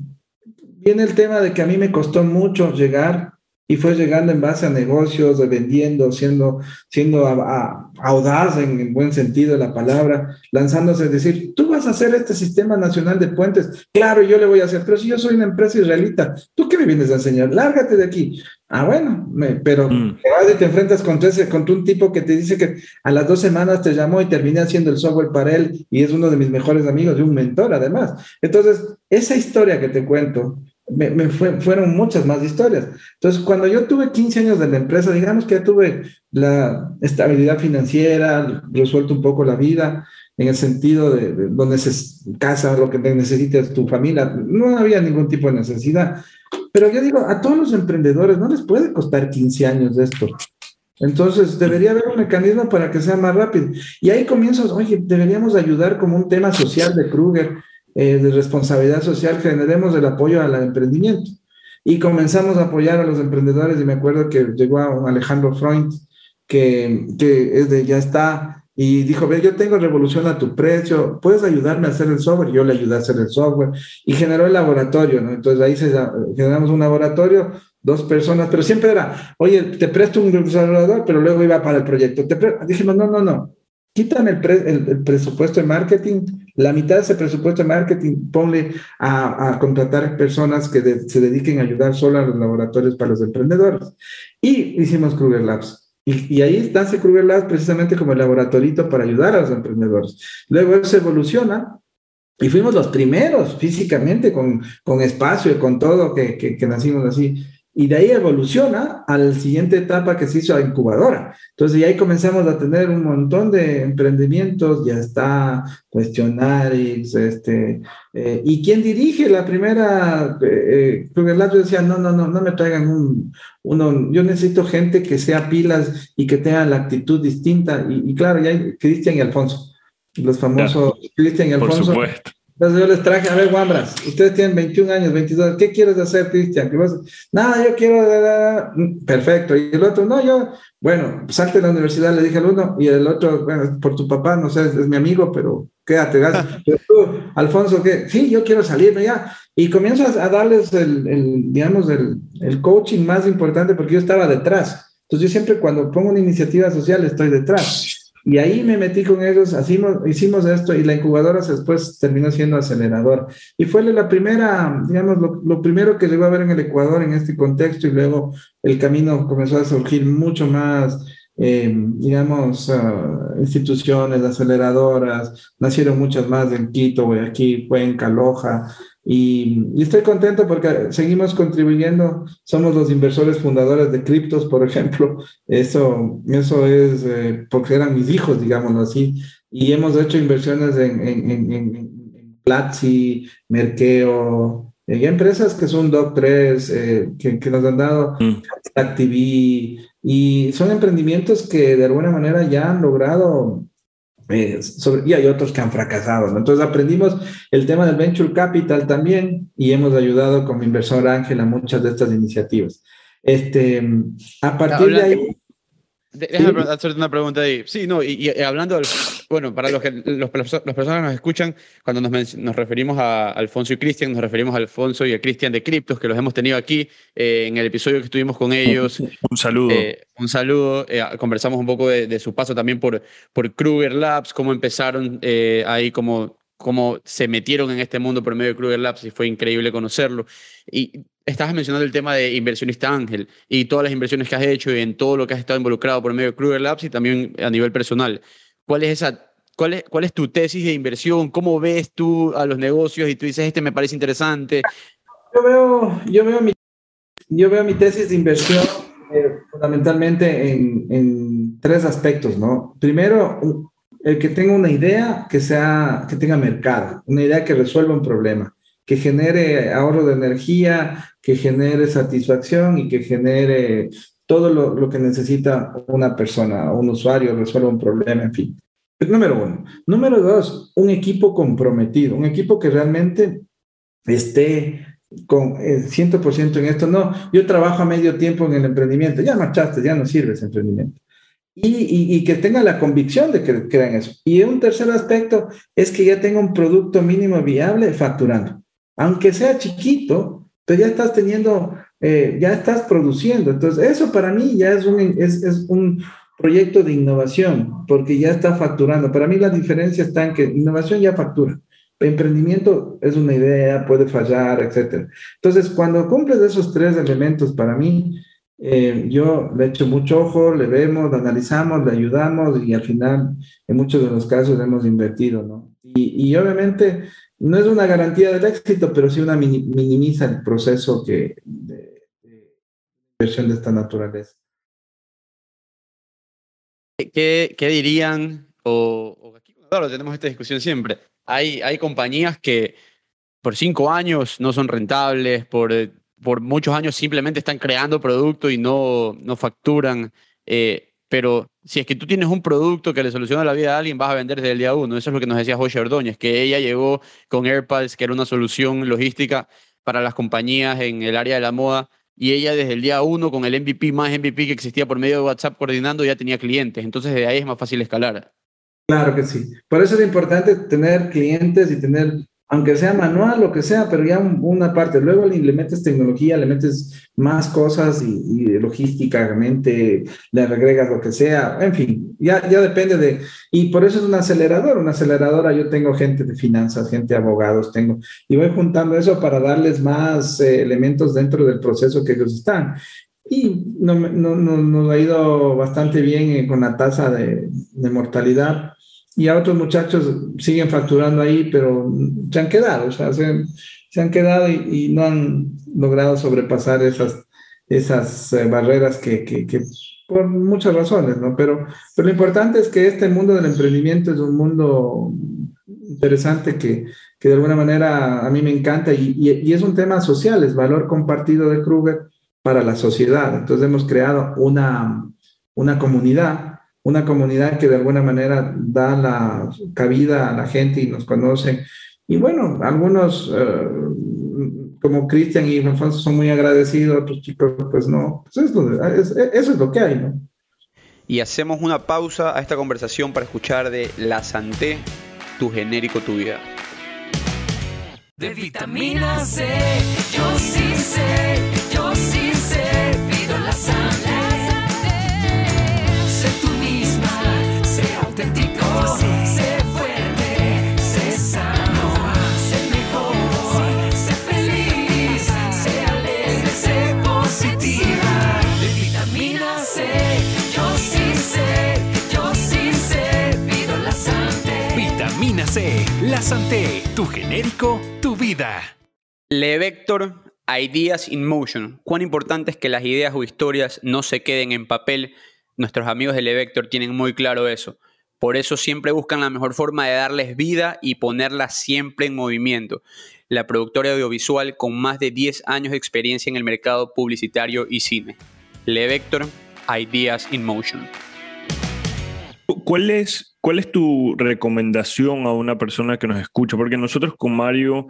viene el tema de que a mí me costó mucho llegar y fue llegando en base a negocios, de vendiendo, siendo, siendo audaz en el buen sentido de la palabra, lanzándose a decir, tú vas a hacer este sistema nacional de puentes, claro, yo le voy a hacer, pero si yo soy una empresa israelita, ¿tú qué me vienes a enseñar? Lárgate de aquí. Ah, bueno, pero mm. te vas y te enfrentas contra, ese, contra un tipo que te dice que a las dos semanas te llamó y terminé haciendo el software para él y es uno de mis mejores amigos y un mentor además. Entonces, esa historia que te cuento, me, fueron muchas más historias. Entonces, cuando yo tuve 15 años de la empresa, digamos que ya tuve la estabilidad financiera, resuelto un poco la vida, en el sentido de, donde se casa, lo que necesites tu familia, no había ningún tipo de necesidad. Pero yo digo, a todos los emprendedores no les puede costar 15 años de esto. Entonces, debería haber un mecanismo para que sea más rápido. Y ahí comienzas, oye, deberíamos ayudar como un tema social de Kruger, eh, de responsabilidad social, generemos el apoyo al emprendimiento. Y comenzamos a apoyar a los emprendedores y me acuerdo que llegó a un Alejandro Freund, que, que es de, ya está, y dijo, ve, yo tengo revolución a tu precio, ¿puedes ayudarme a hacer el software? Yo le ayudé a hacer el software y generó el laboratorio, ¿no? Entonces ahí se, generamos un laboratorio dos personas, pero siempre era, oye, te presto un desarrollador, pero luego iba para el proyecto. Te dijimos, no, no, no, quítame el, el, presupuesto de marketing, la mitad de ese presupuesto de marketing, ponle a, a contratar personas que se dediquen a ayudar solo a los laboratorios para los emprendedores. Y hicimos Kruger Labs. Y, ahí nace Kruger Labs precisamente como el laboratorito para ayudar a los emprendedores. Luego eso evoluciona y fuimos los primeros físicamente con, con espacio y con todo que, que, que nacimos así y de ahí evoluciona a la siguiente etapa que se hizo a incubadora. Entonces, ya ahí comenzamos a tener un montón de emprendimientos, ya está Questionaris, este, eh, y quien dirige la primera, eh, eh decía, no, no, no, no me traigan un, uno, yo necesito gente que sea pilas y que tenga la actitud distinta, y, claro, ya hay Cristian y Alfonso, los famosos Cristian y Alfonso. Por supuesto entonces yo les traje, a ver, Wambras, ustedes tienen 21 años, 22, ¿qué quieres hacer, Cristian? Nada, yo quiero... Perfecto. Y el otro, no, yo, bueno, salte de la universidad, le dije al uno, y el otro, bueno, por tu papá, no sé, es, mi amigo, pero quédate, Pero tú, Alfonso, ¿qué? Sí, yo quiero salirme ya. Y comienzas a darles el, el digamos, el, el coaching más importante porque yo estaba detrás. Entonces yo siempre cuando pongo una iniciativa social estoy detrás. Y ahí me metí con ellos, hicimos, hicimos esto y la incubadora después terminó siendo acelerador. Y fue la primera, digamos, lo, primero que llegó a ver en el Ecuador en este contexto y luego el camino comenzó a surgir mucho más, eh, digamos, uh, instituciones, aceleradoras, nacieron muchas más en Quito, Guayaquil, Cuenca, Loja, y, estoy contento porque seguimos contribuyendo, somos los inversores fundadores de criptos, por ejemplo. Eso, eso es eh, porque eran mis hijos, digámoslo así. Y hemos hecho inversiones en, en, en, en Platzi, Merkeo, en empresas que son Doc3, eh, que, que, nos han dado mm. ActiV, y son emprendimientos que de alguna manera ya han logrado eh, y hay otros que han fracasado. Entonces aprendimos el tema del venture capital también y hemos ayudado como inversor ángel a muchas de estas iniciativas. Este, a partir de ahí... Déjame hacerte una pregunta ahí. Sí, no, y, hablando, del, bueno, para los que los, personas que nos escuchan, cuando nos, nos referimos a Alfonso y Cristian, nos referimos a Alfonso y a Cristian de Criptos, que los hemos tenido aquí eh, en el episodio que estuvimos con ellos. Un saludo. Eh, un saludo. Eh, conversamos un poco de, su paso también por, por Kruger Labs, cómo empezaron ahí, cómo, cómo se metieron en este mundo por medio de Kruger Labs y fue increíble conocerlo. Y estabas mencionando el tema de inversionista ángel y todas las inversiones que has hecho y en todo lo que has estado involucrado por medio de Kruger Labs y también a nivel personal. ¿Cuál es esa ¿Cuál es, ¿Cuál es, tu tesis de inversión? ¿Cómo ves tú a los negocios y tú dices, este me parece interesante? Yo veo, yo veo, mi, yo veo mi tesis de inversión eh, fundamentalmente en, en, tres aspectos, ¿no? Primero, el que tenga una idea que, sea, que tenga mercado, una idea que resuelva un problema que genere ahorro de energía, que genere satisfacción y que genere todo lo, que necesita una persona, un usuario, resuelva un problema, en fin. Número uno. Número dos, un equipo comprometido, un equipo que realmente esté con el eh, 100% en esto. No, yo trabajo a medio tiempo en el emprendimiento, ya marchaste, ya no sirve ese emprendimiento. Y, que tenga la convicción de que crean eso. Y un tercer aspecto es que ya tenga un producto mínimo viable facturando aunque sea chiquito, pero ya estás teniendo, eh, ya estás produciendo. Entonces, eso para mí ya es un, es un proyecto de innovación, porque ya está facturando. Para mí la diferencia está en que innovación ya factura. Emprendimiento es una idea, puede fallar, etc. Entonces, cuando cumples esos tres elementos, para mí, eh, yo le echo mucho ojo, le vemos, le analizamos, le ayudamos y al final, en muchos de los casos, hemos invertido, ¿no? Y, obviamente, no es una garantía del éxito, pero sí una minimiza el proceso que, de, inversión de esta naturaleza. ¿Qué, dirían? Claro, tenemos esta discusión siempre. Hay, hay compañías que por cinco años no son rentables, por, por muchos años simplemente están creando producto y no, no facturan. Eh, pero si es que tú tienes un producto que le soluciona la vida a alguien, vas a vender desde el día uno. Eso es lo que nos decía José Ordóñez, que ella llegó con AirPods, que era una solución logística para las compañías en el área de la moda, y ella desde el día uno, con el MVP más MVP que existía por medio de WhatsApp coordinando, ya tenía clientes. Entonces, de ahí es más fácil escalar. Claro que sí. Por eso es importante tener clientes y tener aunque sea manual, lo que sea, pero ya una parte. Luego le, metes tecnología, le metes más cosas y, logísticamente le agregas lo que sea. En fin, ya, ya depende de... Y por eso es un acelerador. Una aceleradora, yo tengo gente de finanzas, gente de abogados, tengo... Y voy juntando eso para darles más eh, elementos dentro del proceso que ellos están. Y no, no, no, nos ha ido bastante bien eh, con la tasa de, de mortalidad y a otros muchachos siguen facturando ahí, pero se han quedado, o sea, se, han quedado y, no han logrado sobrepasar esas, esas eh, barreras que, que, que, por muchas razones, ¿no? Pero, pero lo importante es que este mundo del emprendimiento es un mundo interesante que, que de alguna manera a mí me encanta y, y, y es un tema social, es valor compartido de Kruger para la sociedad. Entonces hemos creado una, una comunidad una comunidad que de alguna manera da la cabida a la gente y nos conoce. Y bueno, algunos eh, como Cristian y Alfonso son muy agradecidos, otros chicos pues no. Pues eso es lo que hay, ¿no? Y hacemos una pausa a esta conversación para escuchar de La Santé, tu genérico, tu vida. De vitamina C, yo sí sé, yo sí La Santé, tu genérico, tu vida. Le Vector, Ideas in Motion. Cuán importante es que las ideas o historias no se queden en papel. Nuestros amigos de Le Vector tienen muy claro eso. Por eso siempre buscan la mejor forma de darles vida y ponerlas siempre en movimiento. La productora audiovisual con más de 10 años de experiencia en el mercado publicitario y cine. Le Vector, Ideas in Motion. ¿Cuál es, ¿Cuál es tu recomendación a una persona que nos escucha? Porque nosotros con Mario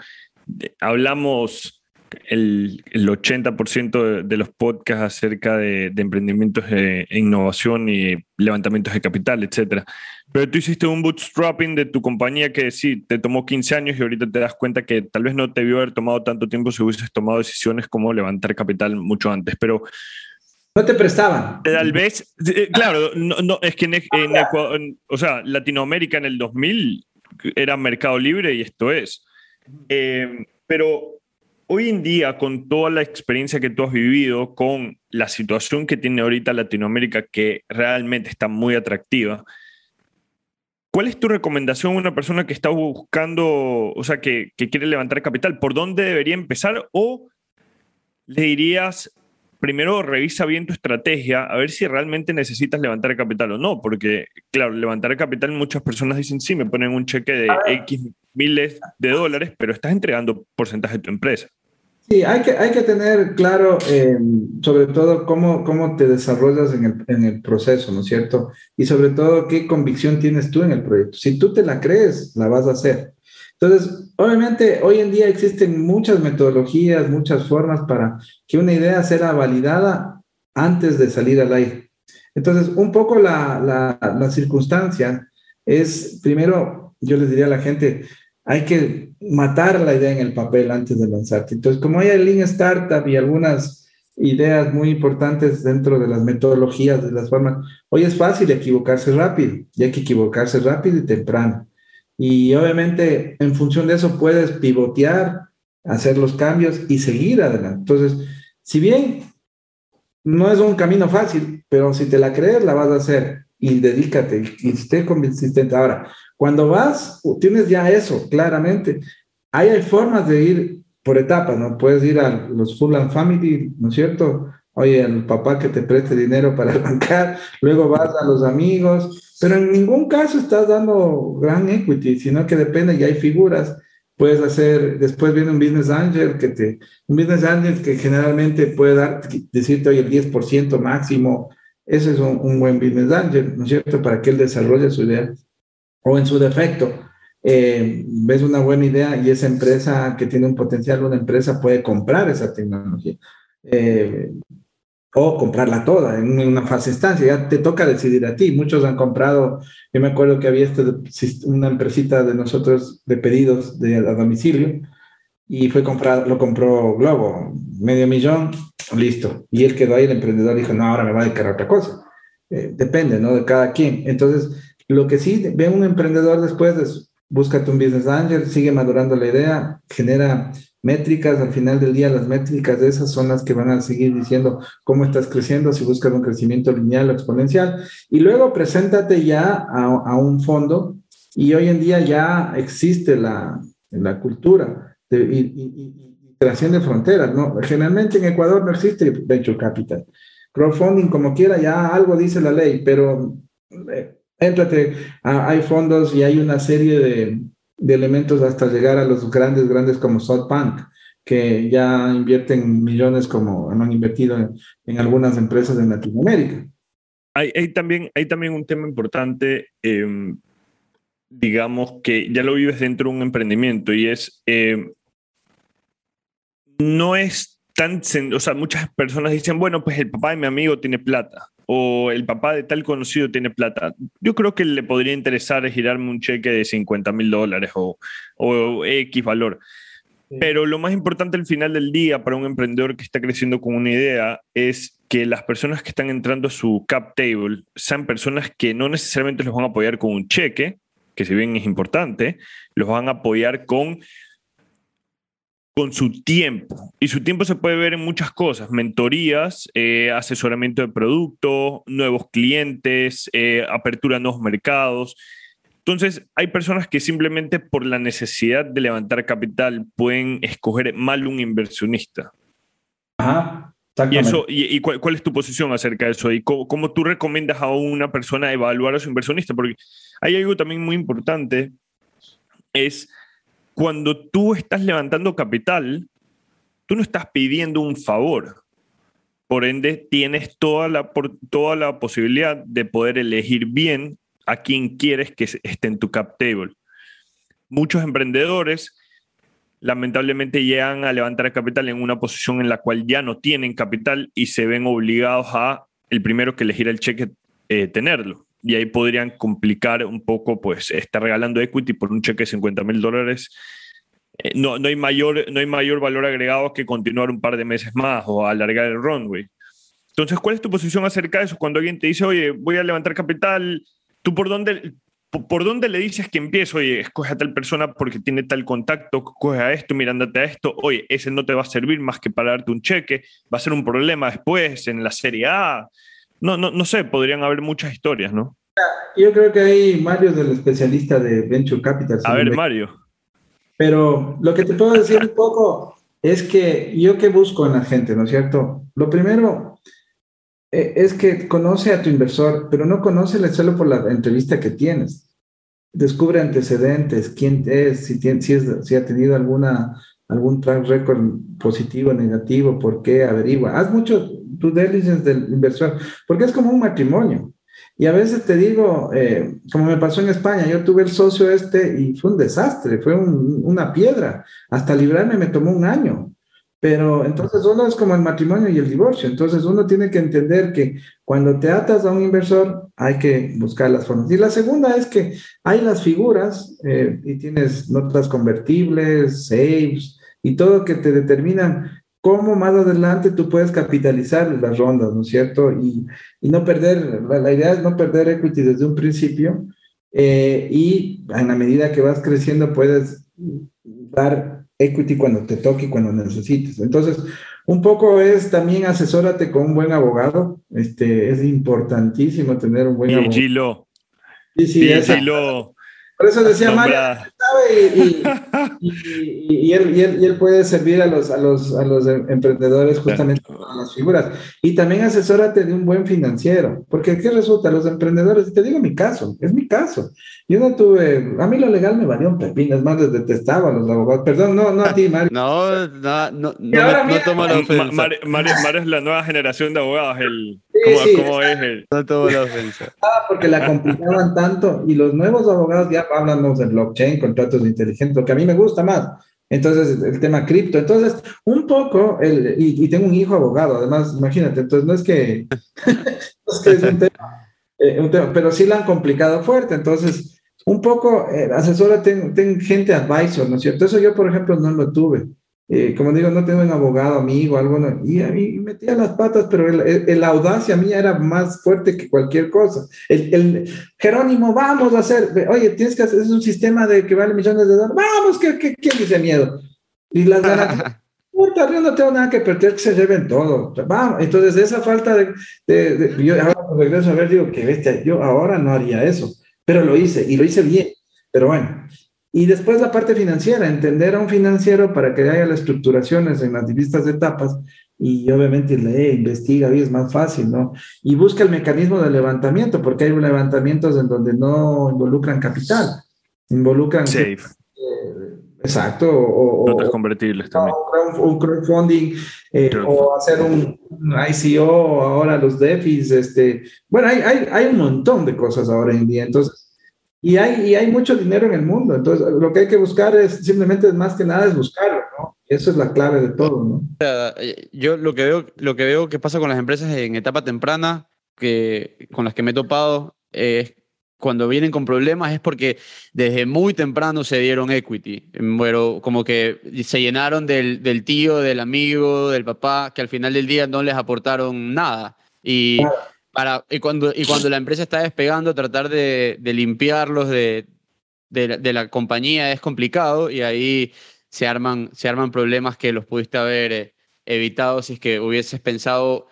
eh, hablamos el, el 80% de, los podcasts acerca de, emprendimientos e innovación y levantamientos de capital, etc. Pero tú hiciste un bootstrapping de tu compañía que sí, te tomó 15 años y ahorita te das cuenta que tal vez no te vio haber tomado tanto tiempo si hubieses tomado decisiones como levantar capital mucho antes. Pero no te prestaban. Tal vez, eh, claro, no, es que en, o sea, Latinoamérica en el 2000 era mercado libre y esto es. Eh, pero hoy en día, con toda la experiencia que tú has vivido, con la situación que tiene ahorita Latinoamérica, que realmente está muy atractiva, ¿cuál es tu recomendación a una persona que está buscando, o sea, que, que quiere levantar capital? ¿Por dónde debería empezar? ¿O le dirías, primero revisa bien tu estrategia, a ver si realmente necesitas levantar capital o no, porque, claro, levantar capital muchas personas dicen, sí, me ponen un cheque de X miles de dólares, pero estás entregando porcentaje de tu empresa. Sí, hay que, hay que tener claro, eh, sobre todo, cómo, cómo te desarrollas en el, en el, proceso, ¿no es cierto? Y sobre todo, qué convicción tienes tú en el proyecto. Si tú te la crees, la vas a hacer. Entonces, obviamente, hoy en día existen muchas metodologías, muchas formas para que una idea sea validada antes de salir al aire. Entonces, un poco la, la, la circunstancia es, primero, yo les diría a la gente, hay que matar la idea en el papel antes de lanzarte. Entonces, como hay el Lean Startup y algunas ideas muy importantes dentro de las metodologías, de las formas, hoy es fácil equivocarse rápido y hay que equivocarse rápido y temprano. Y obviamente en función de eso puedes pivotear, hacer los cambios y seguir adelante. Entonces, si bien no es un camino fácil, pero si te la crees, la vas a hacer y dedícate y esté consistente. Ahora, cuando vas, tienes ya eso claramente. Ahí hay formas de ir por etapas, ¿no? Puedes ir a los full family, ¿no es cierto? Oye, el papá que te preste dinero para arrancar, luego vas a los amigos, pero en ningún caso estás dando gran equity, sino que depende y hay figuras. Puedes hacer, después viene un business angel que te, un business angel que generalmente puede dar, decirte hoy el 10% máximo ese es un, buen business angel, ¿no es cierto? Para que él desarrolle su idea. O en su defecto, eh, ves una buena idea y esa empresa que tiene un potencial, una empresa puede comprar esa tecnología. Eh, o comprarla toda en una fase estancia, ya te toca decidir a ti. Muchos han comprado, yo me acuerdo que había este, una empresita de nosotros de pedidos de, a domicilio y fue comprado, lo compró Globo, medio millón, listo. Y él quedó ahí, el emprendedor dijo, no, ahora me va a dedicar a otra cosa. Eh, depende, ¿no? De cada quien. Entonces, lo que sí ve un emprendedor después es, búscate un business angel, sigue madurando la idea, genera métricas, al final del día las métricas de esas son las que van a seguir diciendo cómo estás creciendo, si buscas un crecimiento lineal o exponencial, y luego preséntate ya a, un fondo, y hoy en día ya existe la, la cultura de, y, y, de fronteras, ¿no? Generalmente en Ecuador no existe venture capital. Crowdfunding, como quiera, ya algo dice la ley, pero eh, éntrate, hay fondos y hay una serie de, de elementos hasta llegar a los grandes, grandes como SoftBank, que ya invierten millones como han invertido en, algunas empresas en Latinoamérica. Hay, hay, también, hay también un tema importante, em, digamos, que ya lo vives dentro de un emprendimiento y es, em, no es tan, o sea, muchas personas dicen, bueno, pues el papá de mi amigo tiene plata o el papá de tal conocido tiene plata. Yo creo que le podría interesar girarme un cheque de 50 mil dólares o, o, X valor. Pero lo más importante al final del día para un emprendedor que está creciendo con una idea es que las personas que están entrando a su cap table sean personas que no necesariamente los van a apoyar con un cheque, que si bien es importante, los van a apoyar con con su tiempo. Y su tiempo se puede ver en muchas cosas, mentorías, eh, asesoramiento de producto, nuevos clientes, eh, apertura a nuevos mercados. Entonces, hay personas que simplemente por la necesidad de levantar capital pueden escoger mal un inversionista. Ajá. Y, eso, y, cuál, es tu posición acerca de eso? ¿Y cómo, cómo, tú recomiendas a una persona evaluar a su inversionista? Porque hay algo también muy importante, es cuando tú estás levantando capital, tú no estás pidiendo un favor. Por ende, tienes toda la, toda la posibilidad de poder elegir bien a quien quieres que esté en tu cap table. Muchos emprendedores lamentablemente llegan a levantar capital en una posición en la cual ya no tienen capital y se ven obligados a el primero que elegir el cheque eh, tenerlo y ahí podrían complicar un poco, pues, estar regalando equity por un cheque de 50 mil dólares. Eh, no, no, hay mayor, no hay mayor valor agregado que continuar un par de meses más o alargar el runway. Entonces, ¿cuál es tu posición acerca de eso? Cuando alguien te dice, oye, voy a levantar capital, ¿tú por dónde, por, dónde le dices que empiezo? Oye, escoge a tal persona porque tiene tal contacto, coge a esto, mirándote a esto. Oye, ese no te va a servir más que para darte un cheque, va a ser un problema después en la serie A no, no, no sé, podrían haber muchas historias, ¿no? Yo creo que hay Mario es el especialista de Venture Capital. A ver, Mario. Pero lo que te puedo decir un poco es que yo qué busco en la gente, ¿no es cierto? Lo primero eh, es que conoce a tu inversor, pero no conoce solo por la entrevista que tienes. Descubre antecedentes, quién es, si, tiene, si, es, si ha tenido alguna, algún track record positivo, negativo, por qué, averigua. Haz mucho due diligence del inversor, porque es como un matrimonio. Y a veces te digo, eh, como me pasó en España, yo tuve el socio este y fue un desastre, fue una piedra. Hasta librarme me tomó un año. Pero entonces uno es como el matrimonio y el divorcio. Entonces uno tiene que entender que cuando te atas a un inversor hay que buscar las formas. Y la segunda es que hay las figuras eh, y tienes notas convertibles, saves y todo que te determinan cómo más adelante tú puedes capitalizar las rondas, ¿no es cierto? Y, y no perder, la, idea es no perder equity desde un principio eh, y en la medida que vas creciendo puedes dar equity cuando te toque y cuando necesites. Entonces, un poco es también asesórate con un buen abogado. Este, es importantísimo tener un buen y abogado. Gilo. Sí, sí, Gilo. Por eso decía Mario, sabe y, y- y- y él, y él- y él puede servir a los, a los, a los em- emprendedores justamente con las figuras. Y también asesórate de un buen financiero, porque ¿qué resulta? Los emprendedores, te digo mi caso, es mi caso. Yo no tuve, a mí lo legal me valió un pepino, es más, les detestaba a los abogados. Perdón, no, no a ti, Mario. No, no, no, no, ahora no mira- tomo la ofensa. Mario, Mario- Mario es la nueva generación de abogados. El, Sí, ¿Cómo, sí, cómo es el? No tomo la ofensa. porque la complicaban tanto y los nuevos abogados ya hablamos de blockchain, contratos inteligentes, lo que a mí me gusta más. Entonces, el tema cripto. Entonces, un poco, el, y, y tengo un hijo abogado, además, imagínate, entonces no es que, es, que es un, tema, eh, un tema, pero sí la han complicado fuerte. Entonces, un poco, eh, asesora, ten, ten gente advisor, ¿no es cierto? Eso yo, por ejemplo, no lo tuve. Eh, como digo, no tengo un abogado, amigo, algo, no, y a mí metía las patas, pero el, el- el- audacia mía era más fuerte que cualquier cosa. El, el Jerónimo, vamos a hacer, oye, tienes que hacer, es un sistema de que vale millones de dólares, vamos, que, que, ¿quién dice miedo? Y las ganas, yo no tengo nada que perder, que se lleven todo. Vamos, entonces esa falta de, de- de- yo ahora regreso a ver, digo, que bestia, yo ahora no haría eso, pero lo hice, y lo hice bien, pero bueno. Y después la parte financiera, entender a un financiero para que haya las estructuraciones en las distintas etapas y obviamente lee, investiga y es más fácil, ¿no? Y busca el mecanismo de levantamiento, porque hay levantamientos en donde no involucran capital, involucran... Safe. eh, exacto, o, o- Notas convertibles también. un crowd- un crowdfunding eh, o hacer un, un ICO, ahora los DEFIs, este, bueno, hay, hay, hay un montón de cosas ahora en día, entonces, y hay, y hay mucho dinero en el mundo, entonces lo que hay que buscar es simplemente más que nada es buscarlo, ¿no? Eso es la clave de todo, ¿no? Eh, Yo lo que veo, lo que veo que pasa con las empresas en etapa temprana, que, con las que me he topado, es cuando vienen con problemas es porque desde muy temprano se dieron equity, pero como que se llenaron del, del tío, del amigo, del papá, que al final del día no les aportaron nada. Y, Claro. Y, cuando, y cuando la empresa está despegando, tratar de, limpiarlos de, de la compañía es complicado y ahí se arman, se arman problemas que los pudiste haber eh, evitado si es que hubieses pensado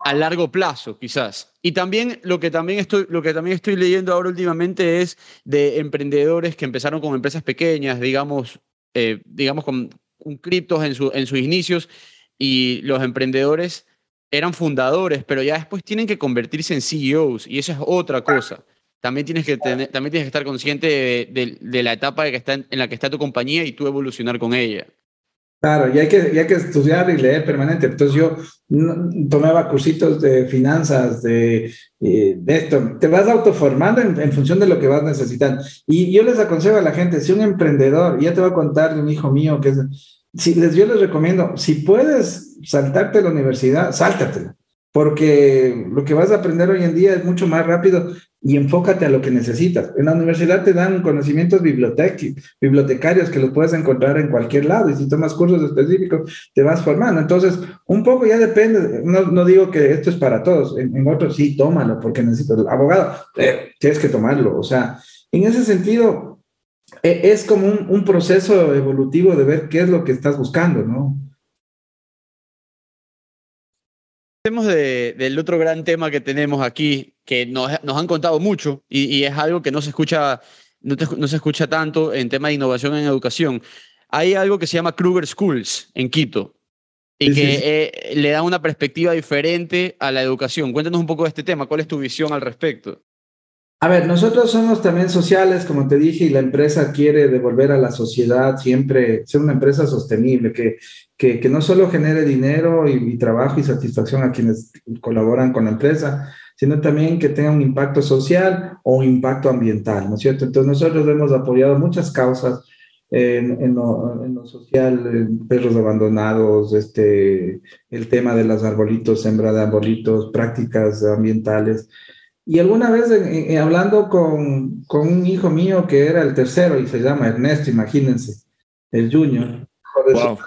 a largo plazo, quizás. Y también lo que también estoy, lo que también estoy leyendo ahora últimamente es de emprendedores que empezaron con empresas pequeñas, digamos, eh, digamos con, con criptos en, su, en sus inicios, y los emprendedores eran fundadores, pero ya después tienen que convertirse en CEOs, y eso es otra cosa. También tienes que, tener, también tienes que estar consciente de, de- de la etapa de que está en, en la que está tu compañía y tú evolucionar con ella. Claro, y hay que, y hay que estudiar y leer permanente. Entonces yo tomaba cursitos de finanzas, de, eh, de esto. Te vas autoformando en, en función de lo que vas necesitando. Y yo les aconsejo a la gente, si un emprendedor, ya te voy a contar de un hijo mío que es, si les, yo les recomiendo, si puedes saltarte la universidad, sáltatela. Porque lo que vas a aprender hoy en día es mucho más rápido y enfócate a lo que necesitas. En la universidad te dan conocimientos bibliotec- bibliotecarios que los puedes encontrar en cualquier lado y si tomas cursos específicos te vas formando. Entonces, un poco ya depende, no, no digo que esto es para todos, en, en otros sí, tómalo porque necesitas. Abogado, eh, tienes que tomarlo. O sea, en ese sentido, es como un, un proceso evolutivo de ver qué es lo que estás buscando, ¿no? Hablemos de- del otro gran tema que tenemos aquí, que nos, nos han contado mucho y, y es algo que no se escucha, no, te- no se escucha tanto en tema de innovación en educación. Hay algo que se llama Kruger Schools en Quito y Sí, que sí. eh, le da una perspectiva diferente a la educación. Cuéntanos un poco de este tema. ¿Cuál es tu visión al respecto? A ver, nosotros somos también sociales, como te dije, y la empresa quiere devolver a la sociedad siempre, ser una empresa sostenible, que, que, que no solo genere dinero y, y trabajo y satisfacción a quienes colaboran con la empresa, sino también que tenga un impacto social o un impacto ambiental, ¿no es cierto? Entonces nosotros hemos apoyado muchas causas en, en lo, en lo social, eh, perros abandonados, este, el tema de los arbolitos, sembra de arbolitos, prácticas ambientales. Y alguna vez en- en- hablando con, con un hijo mío que era el tercero y se llama Ernesto, imagínense, el junior, Wow.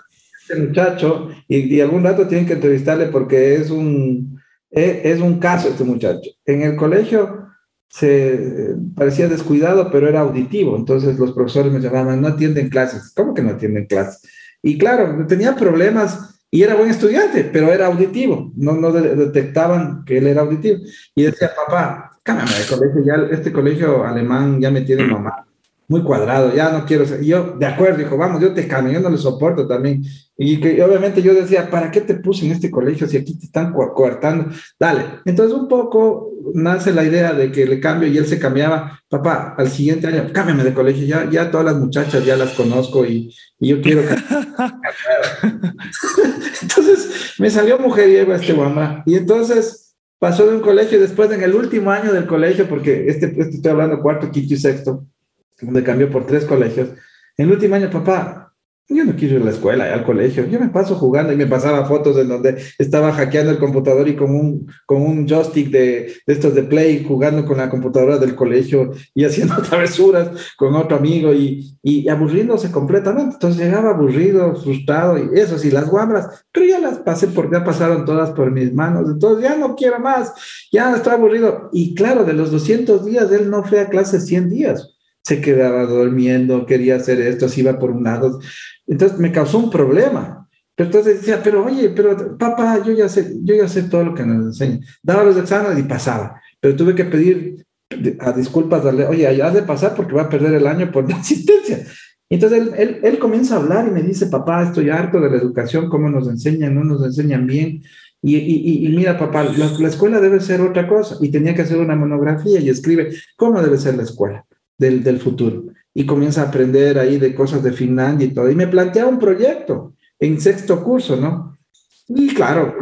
este muchacho, y, y algún rato tienen que entrevistarle porque es un, es, es un caso este muchacho. En el colegio se eh, parecía descuidado, pero era auditivo, entonces los profesores me llamaban, no atienden clases. ¿Cómo que no atienden clases? Y claro, tenía problemas y era buen estudiante, pero era auditivo, no, no de- detectaban que él era auditivo. Y decía, papá, cámbiame de colegio, ya este colegio alemán ya me tiene mamá. Muy cuadrado, ya no quiero ser. Y yo, de acuerdo, dijo, vamos, yo te cambio, yo no le soporto también. Y que y obviamente yo decía, ¿para qué te puse en este colegio si aquí te están co- coartando? Dale. Entonces un poco nace la idea de que le cambio y él se cambiaba. Papá, al siguiente año, cámbiame de colegio, ya, ya todas las muchachas ya las conozco y, y yo quiero entonces me salió mujeriego este guama. Y entonces pasó de un colegio, después en el último año del colegio, porque este, este estoy hablando cuarto, quinto y sexto, donde cambió por tres colegios. En el último año, papá, yo no quiero ir a la escuela, al colegio. Yo me paso jugando y me pasaba fotos en donde estaba hackeando el computador y con un, con un joystick de, de estos de Play, jugando con la computadora del colegio y haciendo travesuras con otro amigo y, y aburriéndose completamente. Entonces llegaba aburrido, frustrado y eso sí, las guambras, pero ya las pasé porque ya pasaron todas por mis manos. Entonces ya no quiero más, ya estoy aburrido. Y claro, de los 200 días, él no fue a clase 100 días. Se quedaba durmiendo, quería hacer esto, se iba por un lado. Entonces me causó un problema. Pero entonces decía, pero oye, pero papá, yo ya sé, yo ya sé todo lo que nos enseña. Daba los exámenes y pasaba. Pero tuve que pedir a disculpas, darle, oye, has de pasar porque va a perder el año por la asistencia. Entonces él, él, él comienza a hablar y me dice, papá, estoy harto de la educación, cómo nos enseñan, no nos enseñan bien. Y, y, y mira, papá, la, la, escuela debe ser otra cosa. Y tenía que hacer una monografía y escribe cómo debe ser la escuela del, del futuro. Y comienza a aprender ahí de cosas de Finlandia y todo. Y me plantea un proyecto en sexto curso, ¿no? Y claro,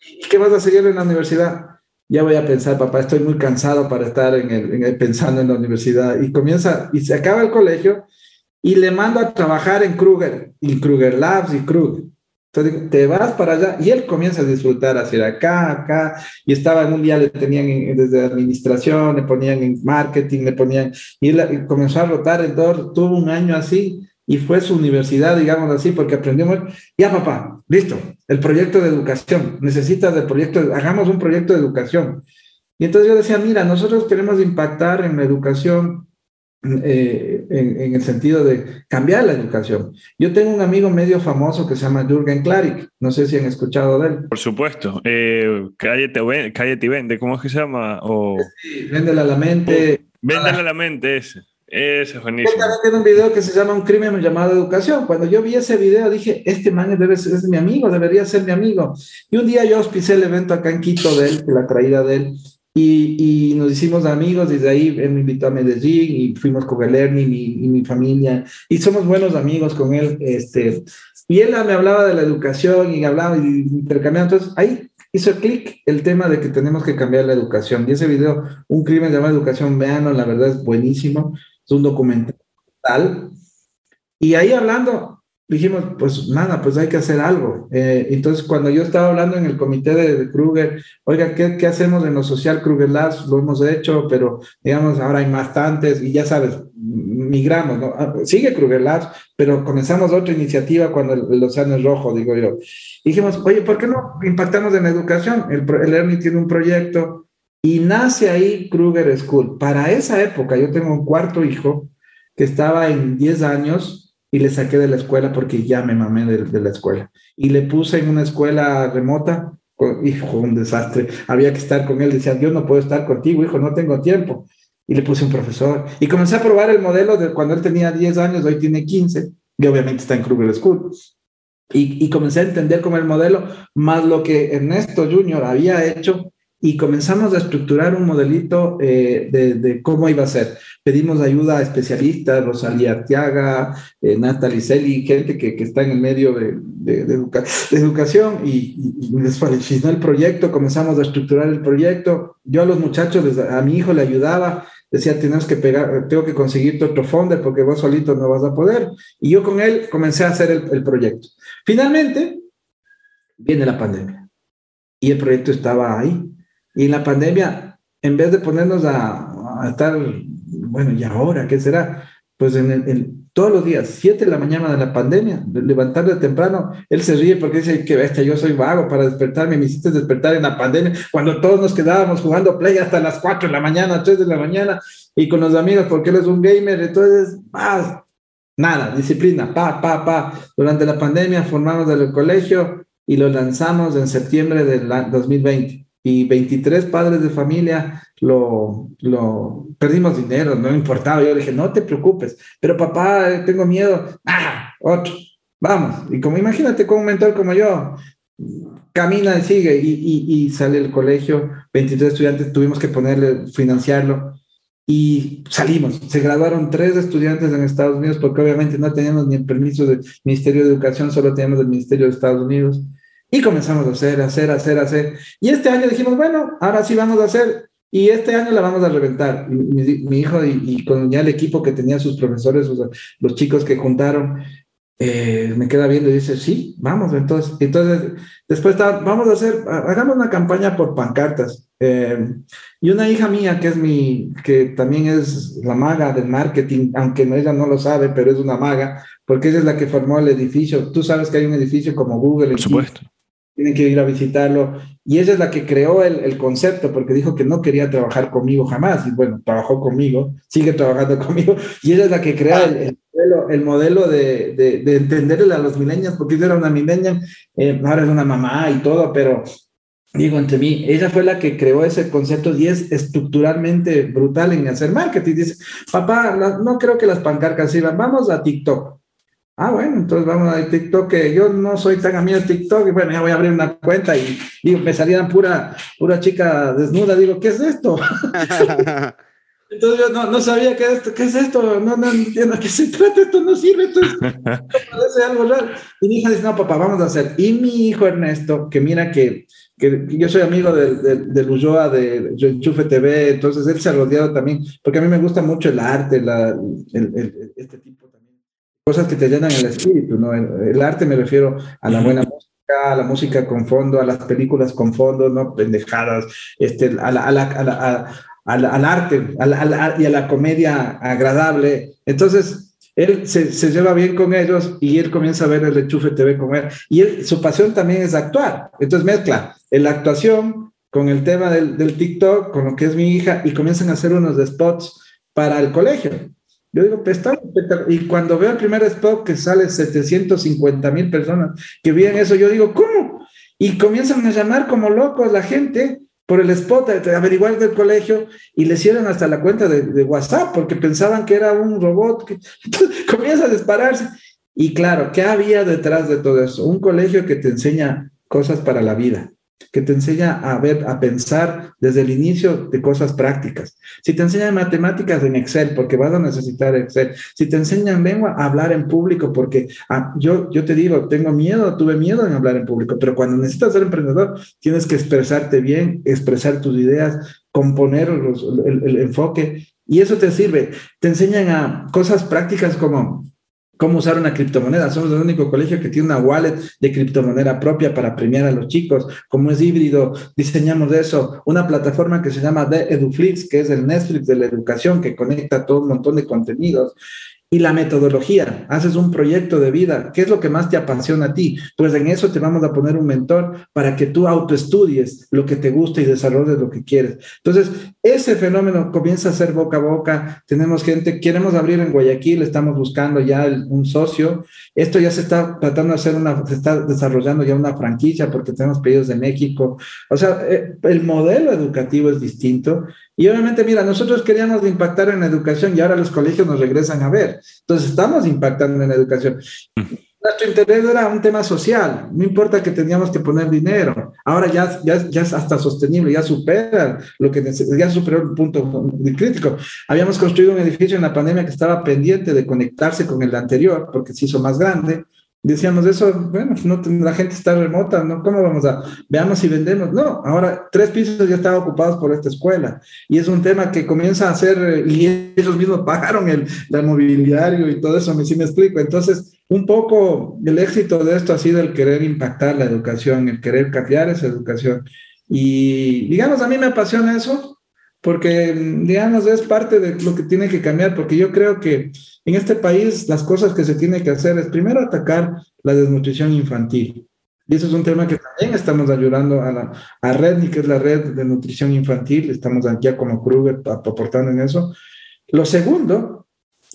¿y qué vas a seguir en la universidad? Ya voy a pensar, papá, estoy muy cansado para estar en el, en el, pensando en la universidad. Y comienza, y se acaba el colegio y le mando a trabajar en Kruger, y Kruger Labs y Kruger. Entonces te vas para allá. Y él comienza a disfrutar hacia acá, acá, y estaba en un día le tenían en, desde administración, le ponían en marketing, le ponían, y él comenzó a rotar el door, tuvo un año así, y fue su universidad, digamos así, porque aprendimos, ya papá, listo, el proyecto de educación, necesitas el proyecto, hagamos un proyecto de educación. Y entonces yo decía, mira, nosotros queremos impactar en la educación eh, en, en, el sentido de cambiar la educación. Yo tengo un amigo medio famoso que se llama Jürgen Klarik, no sé si han escuchado de él. Por supuesto, eh, cállate, cállate y vende, ¿cómo es que se llama? O... Sí, véndele a la mente. Véndele a la mente ese. Ese es buenísimo. Él también tiene un video que se llama Un crimen llamado educación. Cuando yo vi ese video dije, este man debe ser, es mi amigo, debería ser mi amigo. Y un día yo auspicé el evento acá en Quito de él, la traída de él, y, y, nos hicimos amigos, desde ahí él me invitó a Medellín y fuimos con Galerni y, y mi familia, y somos buenos amigos con él. Este, y él me hablaba de la educación y hablaba y intercambiaba. Entonces ahí hizo clic el tema de que tenemos que cambiar la educación. Y ese video, Un crimen llamado educación, veanlo, la verdad es buenísimo. Es un documental. Y ahí hablando, dijimos, pues nada, pues hay que hacer algo. Eh, entonces, cuando yo estaba hablando en el comité de, de Kruger, oiga, ¿qué, ¿qué, hacemos en lo social Kruger Labs? Lo hemos hecho, pero digamos, ahora hay bastantes y ya sabes, migramos, ¿no? Sigue Kruger Labs, pero comenzamos otra iniciativa cuando el, el océano es rojo, digo yo. Dijimos, oye, ¿por qué no impactamos en la educación? El, el Ernie tiene un proyecto y nace ahí Kruger School. Para esa época, yo tengo un cuarto hijo que estaba en 10 años y le saqué de la escuela porque ya me mamé de, de la escuela. Y le puse en una escuela remota, hijo, un desastre. Había que estar con él, decía, yo no puedo estar contigo, hijo, no tengo tiempo. Y le puse un profesor. Y comencé a probar el modelo de cuando él tenía 10 años, hoy tiene 15, y obviamente está en Kruger School. Y, y comencé a entender como el modelo, más lo que Ernesto Jr. había hecho, y comenzamos a estructurar un modelito eh, de, de, cómo iba a ser. Pedimos ayuda a especialistas, Rosalía Arteaga, eh, Natalie Celi, gente que, que, está en el medio de, de, de educa educación y, y, y, el proyecto, comenzamos a estructurar el proyecto. Yo a los muchachos, a mi hijo le ayudaba, decía, tienes que pegar, tengo que conseguirte otro founder porque vos solito no vas a poder. Y yo con él comencé a hacer el, el proyecto. Finalmente, viene la pandemia y el proyecto estaba ahí y la pandemia, en vez de ponernos a, a estar, bueno, ¿y ahora qué será? Pues en, el, en, todos los días, 7 de la mañana de la pandemia, levantarle temprano, él se ríe porque dice que bestia, yo soy vago para despertarme, me hiciste despertar en la pandemia, cuando todos nos quedábamos jugando play hasta las 4 de la mañana, 3 de la mañana, y con los amigos, porque él es un gamer, entonces, más, nada, disciplina, pa, pa, pa. Durante la pandemia formamos el colegio y lo lanzamos en septiembre del 2020 y 23 padres de familia lo, lo perdimos dinero, no importaba. Yo le dije, no te preocupes, pero papá, tengo miedo. Ah, otro, vamos. Y como imagínate con un mentor como yo, camina y sigue y, y, y sale el colegio, 23 estudiantes, tuvimos que ponerle, financiarlo y salimos. Se graduaron tres estudiantes en Estados Unidos porque obviamente no teníamos ni el permiso del Ministerio de Educación, solo teníamos el Ministerio de Estados Unidos. Y comenzamos a hacer, hacer, hacer, hacer. Y este año dijimos, bueno, ahora sí vamos a hacer. Y este año la vamos a reventar. Mi, hijo y, con ya el equipo que tenía sus profesores, los chicos que juntaron, eh, me queda viendo y dice, sí, vamos. Entonces, entonces después está, vamos a hacer, hagamos una campaña por pancartas. Eh, y una hija mía que es mi, que también es la maga del marketing, aunque ella no lo sabe, pero es una maga, porque ella es la que formó el edificio. Tú sabes que hay un edificio como Google. Por supuesto tienen que ir a visitarlo. Y ella es la que creó el, el, concepto, porque dijo que no quería trabajar conmigo jamás. Y bueno, trabajó conmigo, sigue trabajando conmigo. Y ella es la que crea el, el modelo, el modelo de, de, de, entenderle a los milenios, porque ella era una milenia, eh, ahora es una mamá y todo, pero digo entre mí, ella fue la que creó ese concepto y es estructuralmente brutal en hacer marketing. Dice, papá, no, no creo que las pancarcas sirvan, vamos a TikTok. Ah, bueno, entonces vamos a TikTok, que yo no soy tan amigo de TikTok, y bueno, ya voy a abrir una cuenta y me salían pura, pura chica desnuda, digo, ¿qué es esto? entonces yo no, no sabía qué es, qué es esto, no, no entiendo qué se trata, esto no sirve, entonces parece algo raro. Y mi hija dice, no, papá, vamos a hacer. Y mi hijo Ernesto, que mira que, que yo soy amigo de, de, de Ulloa, de Enchufe TV, entonces él se ha rodeado también, porque a mí me gusta mucho el arte, la, el, el, este tipo cosas que te llenan el espíritu, ¿no? El, el, arte me refiero a la buena música, a la música con fondo, a las películas con fondo, ¿no? Pendejadas, este, a la, a la, a la, al, al, arte a y a la comedia agradable. Entonces, él se, se, lleva bien con ellos y él comienza a ver el enchufe TV con él. Y él, su pasión también es actuar. Entonces mezcla la actuación con el tema del, del TikTok, con lo que es mi hija, y comienzan a hacer unos spots para el colegio. Yo digo, pues está Y cuando veo el primer spot que sale 750 mil personas que vienen eso, yo digo, ¿cómo? Y comienzan a llamar como locos la gente por el spot, a averiguar del colegio y le hicieron hasta la cuenta de, WhatsApp porque pensaban que era un robot. Que, comienza a dispararse. Y claro, ¿qué había detrás de todo eso? Un colegio que te enseña cosas para la vida que te enseña a ver, a pensar desde el inicio de cosas prácticas. Si te enseñan matemáticas en Excel, porque vas a necesitar Excel. Si te enseñan lengua, a hablar en público, porque ah, yo, yo te digo, tengo miedo, tuve miedo en hablar en público, pero cuando necesitas ser emprendedor, tienes que expresarte bien, expresar tus ideas, componer el enfoque, y eso te sirve. Te enseñan a cosas prácticas como cómo usar una criptomoneda. Somos el único colegio que tiene una wallet de criptomoneda propia para premiar a los chicos. Como es híbrido, diseñamos eso. Una plataforma que se llama The EduFlix, que es el Netflix de la educación, que conecta todo un montón de contenidos y la metodología. Haces un proyecto de vida. ¿Qué es lo que más te apasiona a ti? Pues en eso te vamos a poner un mentor para que tú autoestudies lo que te gusta y desarrolles lo que quieres. Entonces, ese fenómeno comienza a ser boca a boca. Tenemos gente, queremos abrir en Guayaquil, estamos buscando ya un socio. Esto ya se está tratando de hacer una, se está desarrollando ya una franquicia porque tenemos pedidos de México. O sea, eh, el modelo educativo es distinto y obviamente, mira, nosotros queríamos impactar en la educación y ahora los colegios nos regresan a ver. Entonces, estamos impactando en la educación. Nuestro interés era un tema social, no importa que teníamos que poner dinero. Ahora ya, ya, ya es hasta sostenible, ya supera lo que ya superó el punto crítico. Habíamos construido un edificio en la pandemia que estaba pendiente de conectarse con el anterior porque se hizo más grande decíamos eso, bueno, no, la gente está remota, ¿no? ¿Cómo vamos a, veamos si vendemos? No, ahora tres pisos ya están ocupados por esta escuela y es un tema que comienza a ser, y ellos mismos pagaron el, el mobiliario y todo eso, si me explico. Entonces, un poco el éxito de esto ha sido el querer impactar la educación, el querer cambiar esa educación. Y digamos, a mí me apasiona eso, porque digamos, es parte de lo que tiene que cambiar, porque yo creo que en este país, las cosas que se tiene que hacer es primero atacar la desnutrición infantil. Y eso es un tema que también estamos ayudando a, la, a Redni, que es la red de nutrición infantil. Estamos aquí como Kruger aportando en eso. Lo segundo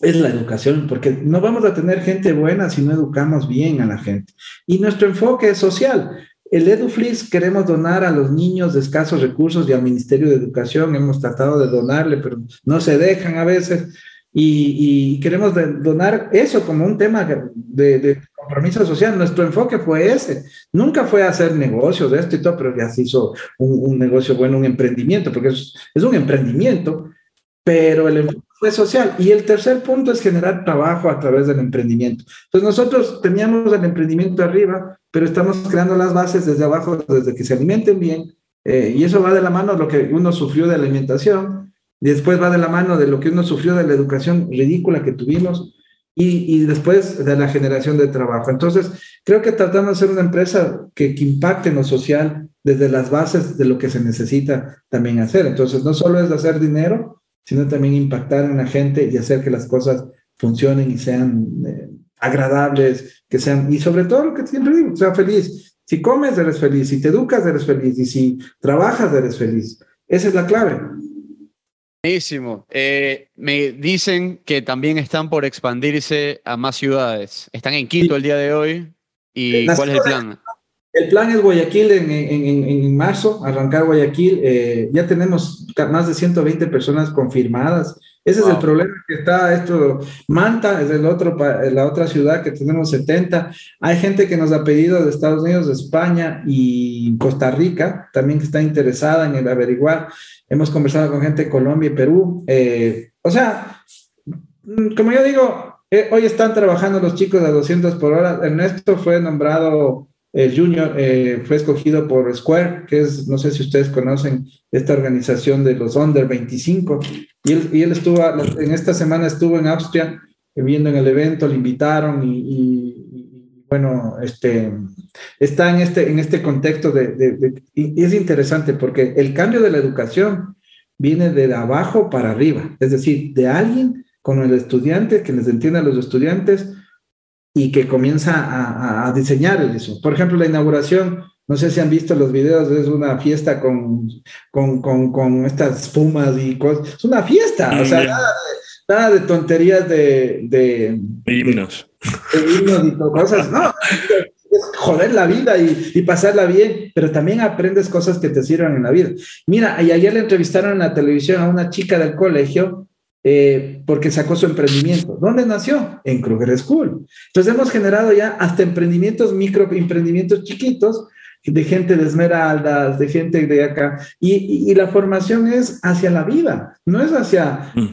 es la educación, porque no vamos a tener gente buena si no educamos bien a la gente. Y nuestro enfoque es social. El EduFlix queremos donar a los niños de escasos recursos y al Ministerio de Educación. Hemos tratado de donarle, pero no se dejan a veces. Y, queremos donar eso como un tema de, compromiso social. Nuestro enfoque fue ese. Nunca fue hacer negocios de esto y todo, pero ya se hizo un, un negocio bueno, un emprendimiento, porque es, es un emprendimiento, pero el enfoque fue social. Y el tercer punto es generar trabajo a través del emprendimiento. Entonces nosotros teníamos el emprendimiento arriba, pero estamos creando las bases desde abajo, desde que se alimenten bien, eh, y eso va de la mano de lo que uno sufrió de alimentación, y después va de la mano de lo que uno sufrió de la educación ridícula que tuvimos, y, y después de la generación de trabajo. Entonces, creo que tratamos de ser una empresa que, que impacte en lo social desde las bases de lo que se necesita también hacer. Entonces, no solo es hacer dinero, sino también impactar en la gente y hacer que las cosas funcionen y sean eh, agradables, que sean, y sobre todo lo que siempre digo, sea feliz. Si comes, eres feliz, si te educas, eres feliz, y si trabajas, eres feliz. Esa es la clave. Buenísimo. Eh, me dicen que también están por expandirse a más ciudades. Están en Quito el día de hoy. ¿Y cuál es el plan? El plan es Guayaquil en, en, en, en marzo, arrancar Guayaquil. Eh, ya tenemos más de 120 personas confirmadas. Ese es el problema que está esto. Manta es el otro, la otra ciudad que tenemos 70. Hay gente que nos ha pedido de Estados Unidos, de España y Costa Rica, también que está interesada en el averiguar. Hemos conversado con gente de Colombia y Perú. Eh, o sea, mm, como yo digo, eh, hoy están trabajando los chicos a 200 por hora. Ernesto fue nombrado el Junior, eh, fue escogido por Square, que es, no sé si ustedes conocen esta organización de los Under 25. Y él, estuvo, en esta semana estuvo en Austria, eh, viendo en el evento, le invitaron y, bueno, este, está en este, en este contexto de, es interesante porque el cambio de la educación viene de abajo para arriba, es decir, de alguien con el estudiante que les entienda a los estudiantes y que comienza a, a- diseñar eso. Por ejemplo, la inauguración, no sé si han visto los videos, es una fiesta con, con, con, con estas espumas y cosas. Es una fiesta, o sea, Mm. nada de, nada de tonterías de, de, Himnos. de himnos y cosas, no. Es joder la vida y, y pasarla bien, pero también aprendes cosas que te sirvan en la vida. Mira, y ayer le entrevistaron en la televisión a una chica del colegio eh, porque sacó su emprendimiento. ¿Dónde nació? En Kruger School. Entonces hemos generado ya hasta emprendimientos, micro emprendimientos chiquitos de gente de Esmeraldas, de gente de acá. Y, y- y la formación es hacia la vida, no es hacia Mm.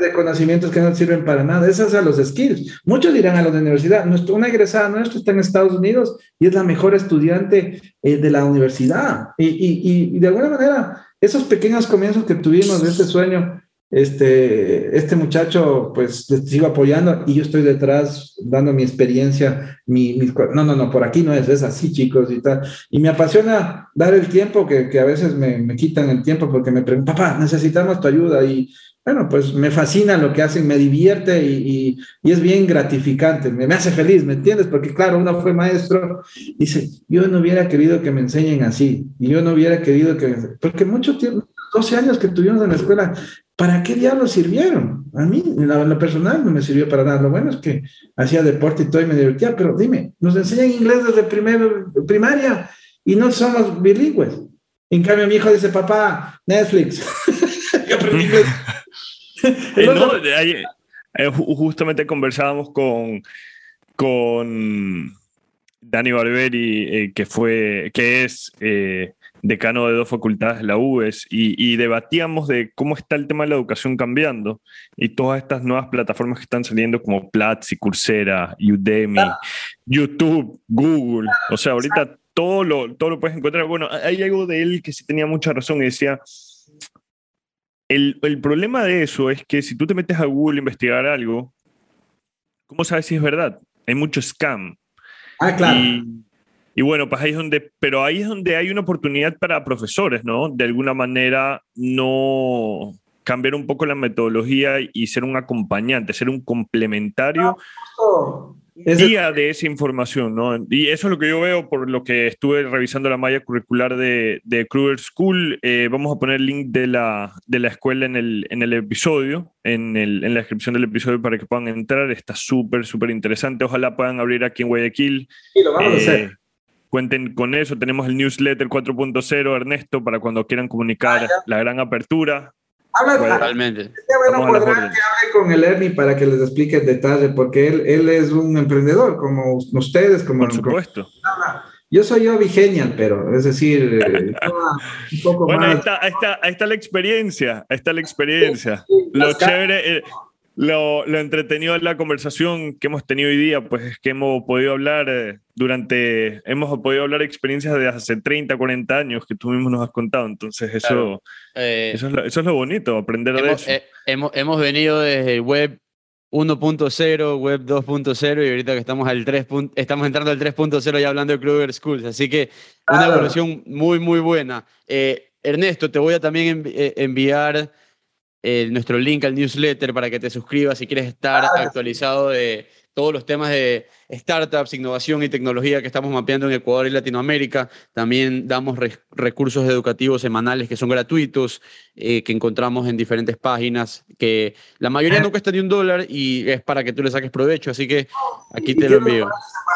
de conocimientos que no sirven para nada, es hacia los skills. Muchos dirán a la universidad, nuestro, una egresada nuestra está en Estados Unidos y es la mejor estudiante eh, de la universidad. Y- y de alguna manera, esos pequeños comienzos que tuvimos de este sueño, este, este muchacho, pues sigo apoyando y yo estoy detrás dando mi experiencia, mi, no, no, no, por aquí no es, es así, chicos, y tal. Y me apasiona dar el tiempo, que, que a veces me, me quitan el tiempo porque me preguntan, papá, necesitamos tu ayuda. Y bueno, pues me fascina lo que hacen, me divierte y, y- y es bien gratificante, me, me hace feliz, ¿me entiendes? Porque claro, uno fue maestro, dice, yo no hubiera querido que me enseñen así, y yo no hubiera querido que, porque mucho tiempo, 12 años que tuvimos en la escuela, ¿para qué diablos sirvieron? A mí, en la, personal, no me sirvió para nada. Lo bueno es que hacía deporte y todo y me divertía, pero dime, nos enseñan inglés desde primero, primaria y no somos bilingües. En cambio, mi hijo dice, papá, Netflix. Eh, eh, ju- justamente conversábamos con, con Dani Barberi, eh, que, fue, que es decano de dos facultades de la UES, y, y debatíamos de cómo está el tema de la educación cambiando y todas estas nuevas plataformas que están saliendo como Platzi, Coursera, Udemy, YouTube, Google. O sea, ahorita todo lo, todo lo puedes encontrar. Bueno, hay algo de él que sí tenía mucha razón y decía, el, el problema de eso es que si tú te metes a Google a investigar algo, ¿cómo sabes si es verdad? Hay mucho scam. Ah, claro. Y, y bueno, pues ahí es donde, pero ahí es donde hay una oportunidad para profesores, ¿no? De alguna manera no cambiar un poco la metodología y ser un acompañante, ser un complementario Es- día de esa información, ¿no? Y eso es lo que yo veo por lo que estuve revisando la malla curricular de, de Kruger School. Eh, vamos a poner el link de la, de la escuela en el, en el episodio, en, el, en la descripción del episodio para que puedan entrar. Está súper, súper interesante. Ojalá puedan abrir aquí en Guayaquil. Sí, lo vamos a Eh, hacer. Cuenten con eso. Tenemos el newsletter 4.0, Ernesto, para cuando quieran comunicar la gran apertura. Habla, Bueno, ah, Totalmente. sería bueno que hable con el Ernie para que les explique el detalle, porque él, él es un emprendedor, como ustedes, como, Por supuesto. como- yo soy yo Vigenial, pero es decir, eh, un poco Bueno, ahí más. está, ahí, está, ahí está la experiencia, ahí está la experiencia. Lo Las ca- chévere, eh, lo, lo entretenido de la conversación que hemos tenido hoy día, pues es que hemos podido hablar eh, durante, hemos podido hablar de experiencias de hace 30, 40 años que tú mismo nos has contado. Entonces, eso, Claro. Eh, eso, es, lo, eso es lo bonito, aprender de hemos, eso. eh, hemos, hemos venido desde web 1.0, web 2.0 y ahorita que estamos al 3. pun- estamos entrando al 3.0 ya hablando de Kruger Schools, así que una Claro. evolución muy muy buena. Eh, Ernesto, te voy a también envi- eh, enviar eh, nuestro link al newsletter para que te suscribas si quieres estar Claro. actualizado de todos los temas de startups, innovación y tecnología que estamos mapeando en Ecuador y Latinoamérica. También damos re- recursos educativos semanales que son gratuitos, eh, que encontramos en diferentes páginas, que la mayoría no cuesta ni un dólar y es para que tú le saques provecho, así que aquí te lo envío.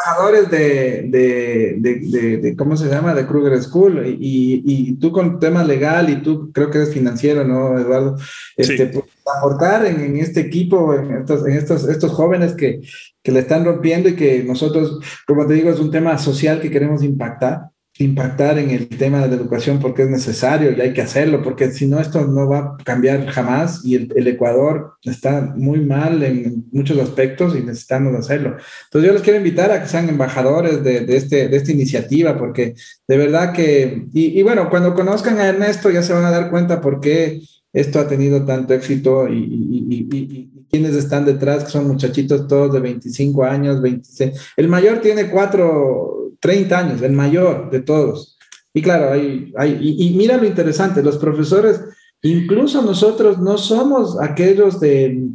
embajadores de, de, de- de- ¿cómo se llama? De Kruger School. Y, y tú con tema legal y tú creo que eres financiero, ¿no, Eduardo? Este, Sí. pues, aportar en, en este equipo, en estos, en estos, estos jóvenes que, que le están rompiendo y que nosotros, como te digo, es un tema social que queremos impactar impactar en el tema de la educación porque es necesario y hay que hacerlo, porque si no esto no va a cambiar jamás y el, el Ecuador está muy mal en muchos aspectos y necesitamos hacerlo. Entonces yo les quiero invitar a que sean embajadores de, de, este, de esta iniciativa, porque de verdad que, y, y, bueno, cuando conozcan a Ernesto ya se van a dar cuenta por qué esto ha tenido tanto éxito y, y, y, y quienes están detrás, que son muchachitos todos de 25 años, 26. El mayor tiene 4, 30 años, el mayor de todos. Y claro, hay, hay y mira lo interesante, los profesores, incluso nosotros no somos aquellos de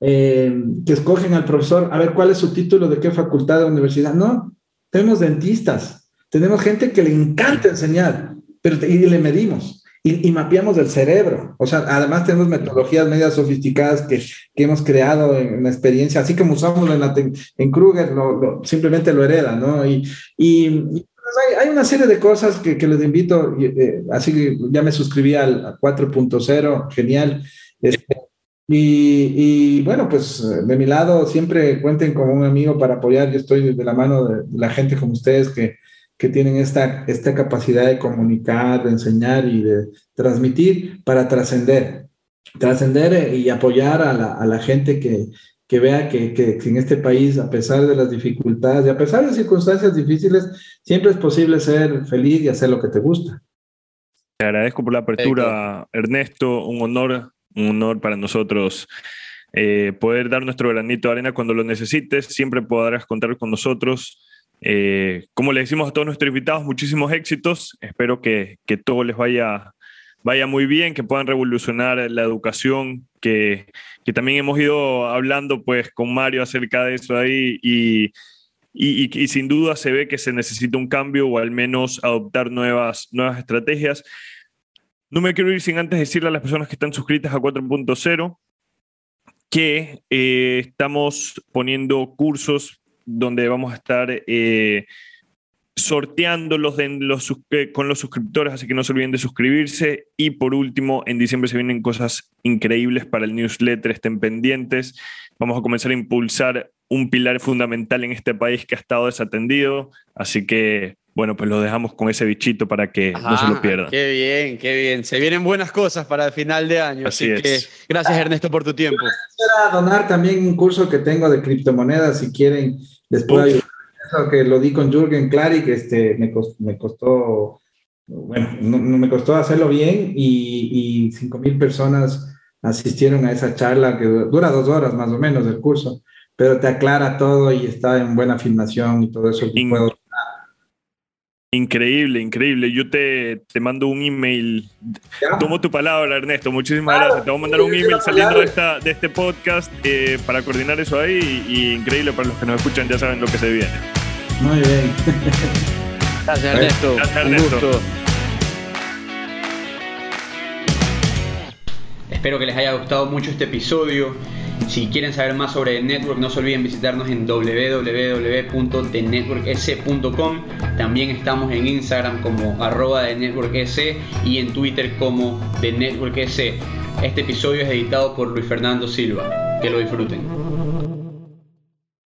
eh, que escogen al profesor, a ver cuál es su título, de qué facultad de universidad. No, tenemos dentistas, tenemos gente que le encanta enseñar, pero y le medimos. Y, y, mapeamos el cerebro. O sea, además tenemos metodologías medias sofisticadas que, que hemos creado en la experiencia, así como usamos en, la, en Kruger, lo, lo, simplemente lo heredan, ¿no? Y, y, pues hay, hay, una serie de cosas que, que les invito, eh, así que ya me suscribí al, al 4.0, genial. Este, y, bueno, pues de mi lado siempre cuenten con un amigo para apoyar. Yo estoy de la mano de, de la gente como ustedes que, que tienen esta, esta capacidad de comunicar, de enseñar y de transmitir para trascender, trascender y apoyar a la, a la gente que, que vea que, que, que, en este país, a pesar de las dificultades y a pesar de circunstancias difíciles, siempre es posible ser feliz y hacer lo que te gusta. Te agradezco por la apertura, Ernesto, un honor, un honor para nosotros. Eh, poder dar nuestro granito de arena cuando lo necesites, siempre podrás contar con nosotros. Eh, como le decimos a todos nuestros invitados, muchísimos éxitos. Espero que, que todo les vaya, vaya muy bien, que puedan revolucionar la educación, que, que, también hemos ido hablando pues con Mario acerca de eso ahí y, y, y, y, sin duda se ve que se necesita un cambio o al menos adoptar nuevas, nuevas estrategias. No me quiero ir sin antes decirle a las personas que están suscritas a 4.0 que eh, estamos poniendo cursos donde vamos a estar eh, sorteando los, de, los eh, con los suscriptores, así que no se olviden de suscribirse. Y por último, en diciembre se vienen cosas increíbles para el newsletter, estén pendientes. Vamos a comenzar a impulsar un pilar fundamental en este país que ha estado desatendido, así que bueno, pues lo dejamos con ese bichito para que Ajá, no se lo pierdan. Qué bien, qué bien. Se vienen buenas cosas para el final de año. Así, así que es. gracias Ernesto por tu tiempo. Quisiera donar también un curso que tengo de criptomonedas, si quieren, ayudar. Eso que lo di con Jürgen Klarik, este, me, costó, me costó bueno, no, no, me costó hacerlo bien y, y 5 mil personas asistieron a esa charla que dura dos horas más o menos el curso, pero te aclara todo y está en buena filmación y todo eso. In puedo Increíble, increíble. Yo te, te mando un email. ¿Ya? Tomo tu palabra, Ernesto. Muchísimas claro. gracias. Te voy a mandar un email saliendo de, esta, de este podcast eh, para coordinar eso ahí. Y, y, increíble para los que nos escuchan, ya saben lo que se viene. Muy bien. Gracias, Ernesto. Gracias, Ernesto. Un gusto. Espero que les haya gustado mucho este episodio Si quieren saber más sobre The Network, no se olviden visitarnos en www.thenetworks.com. También estamos en Instagram como arroba The Network y en Twitter como The Network S. Este episodio es editado por Luis Fernando Silva. Que lo disfruten.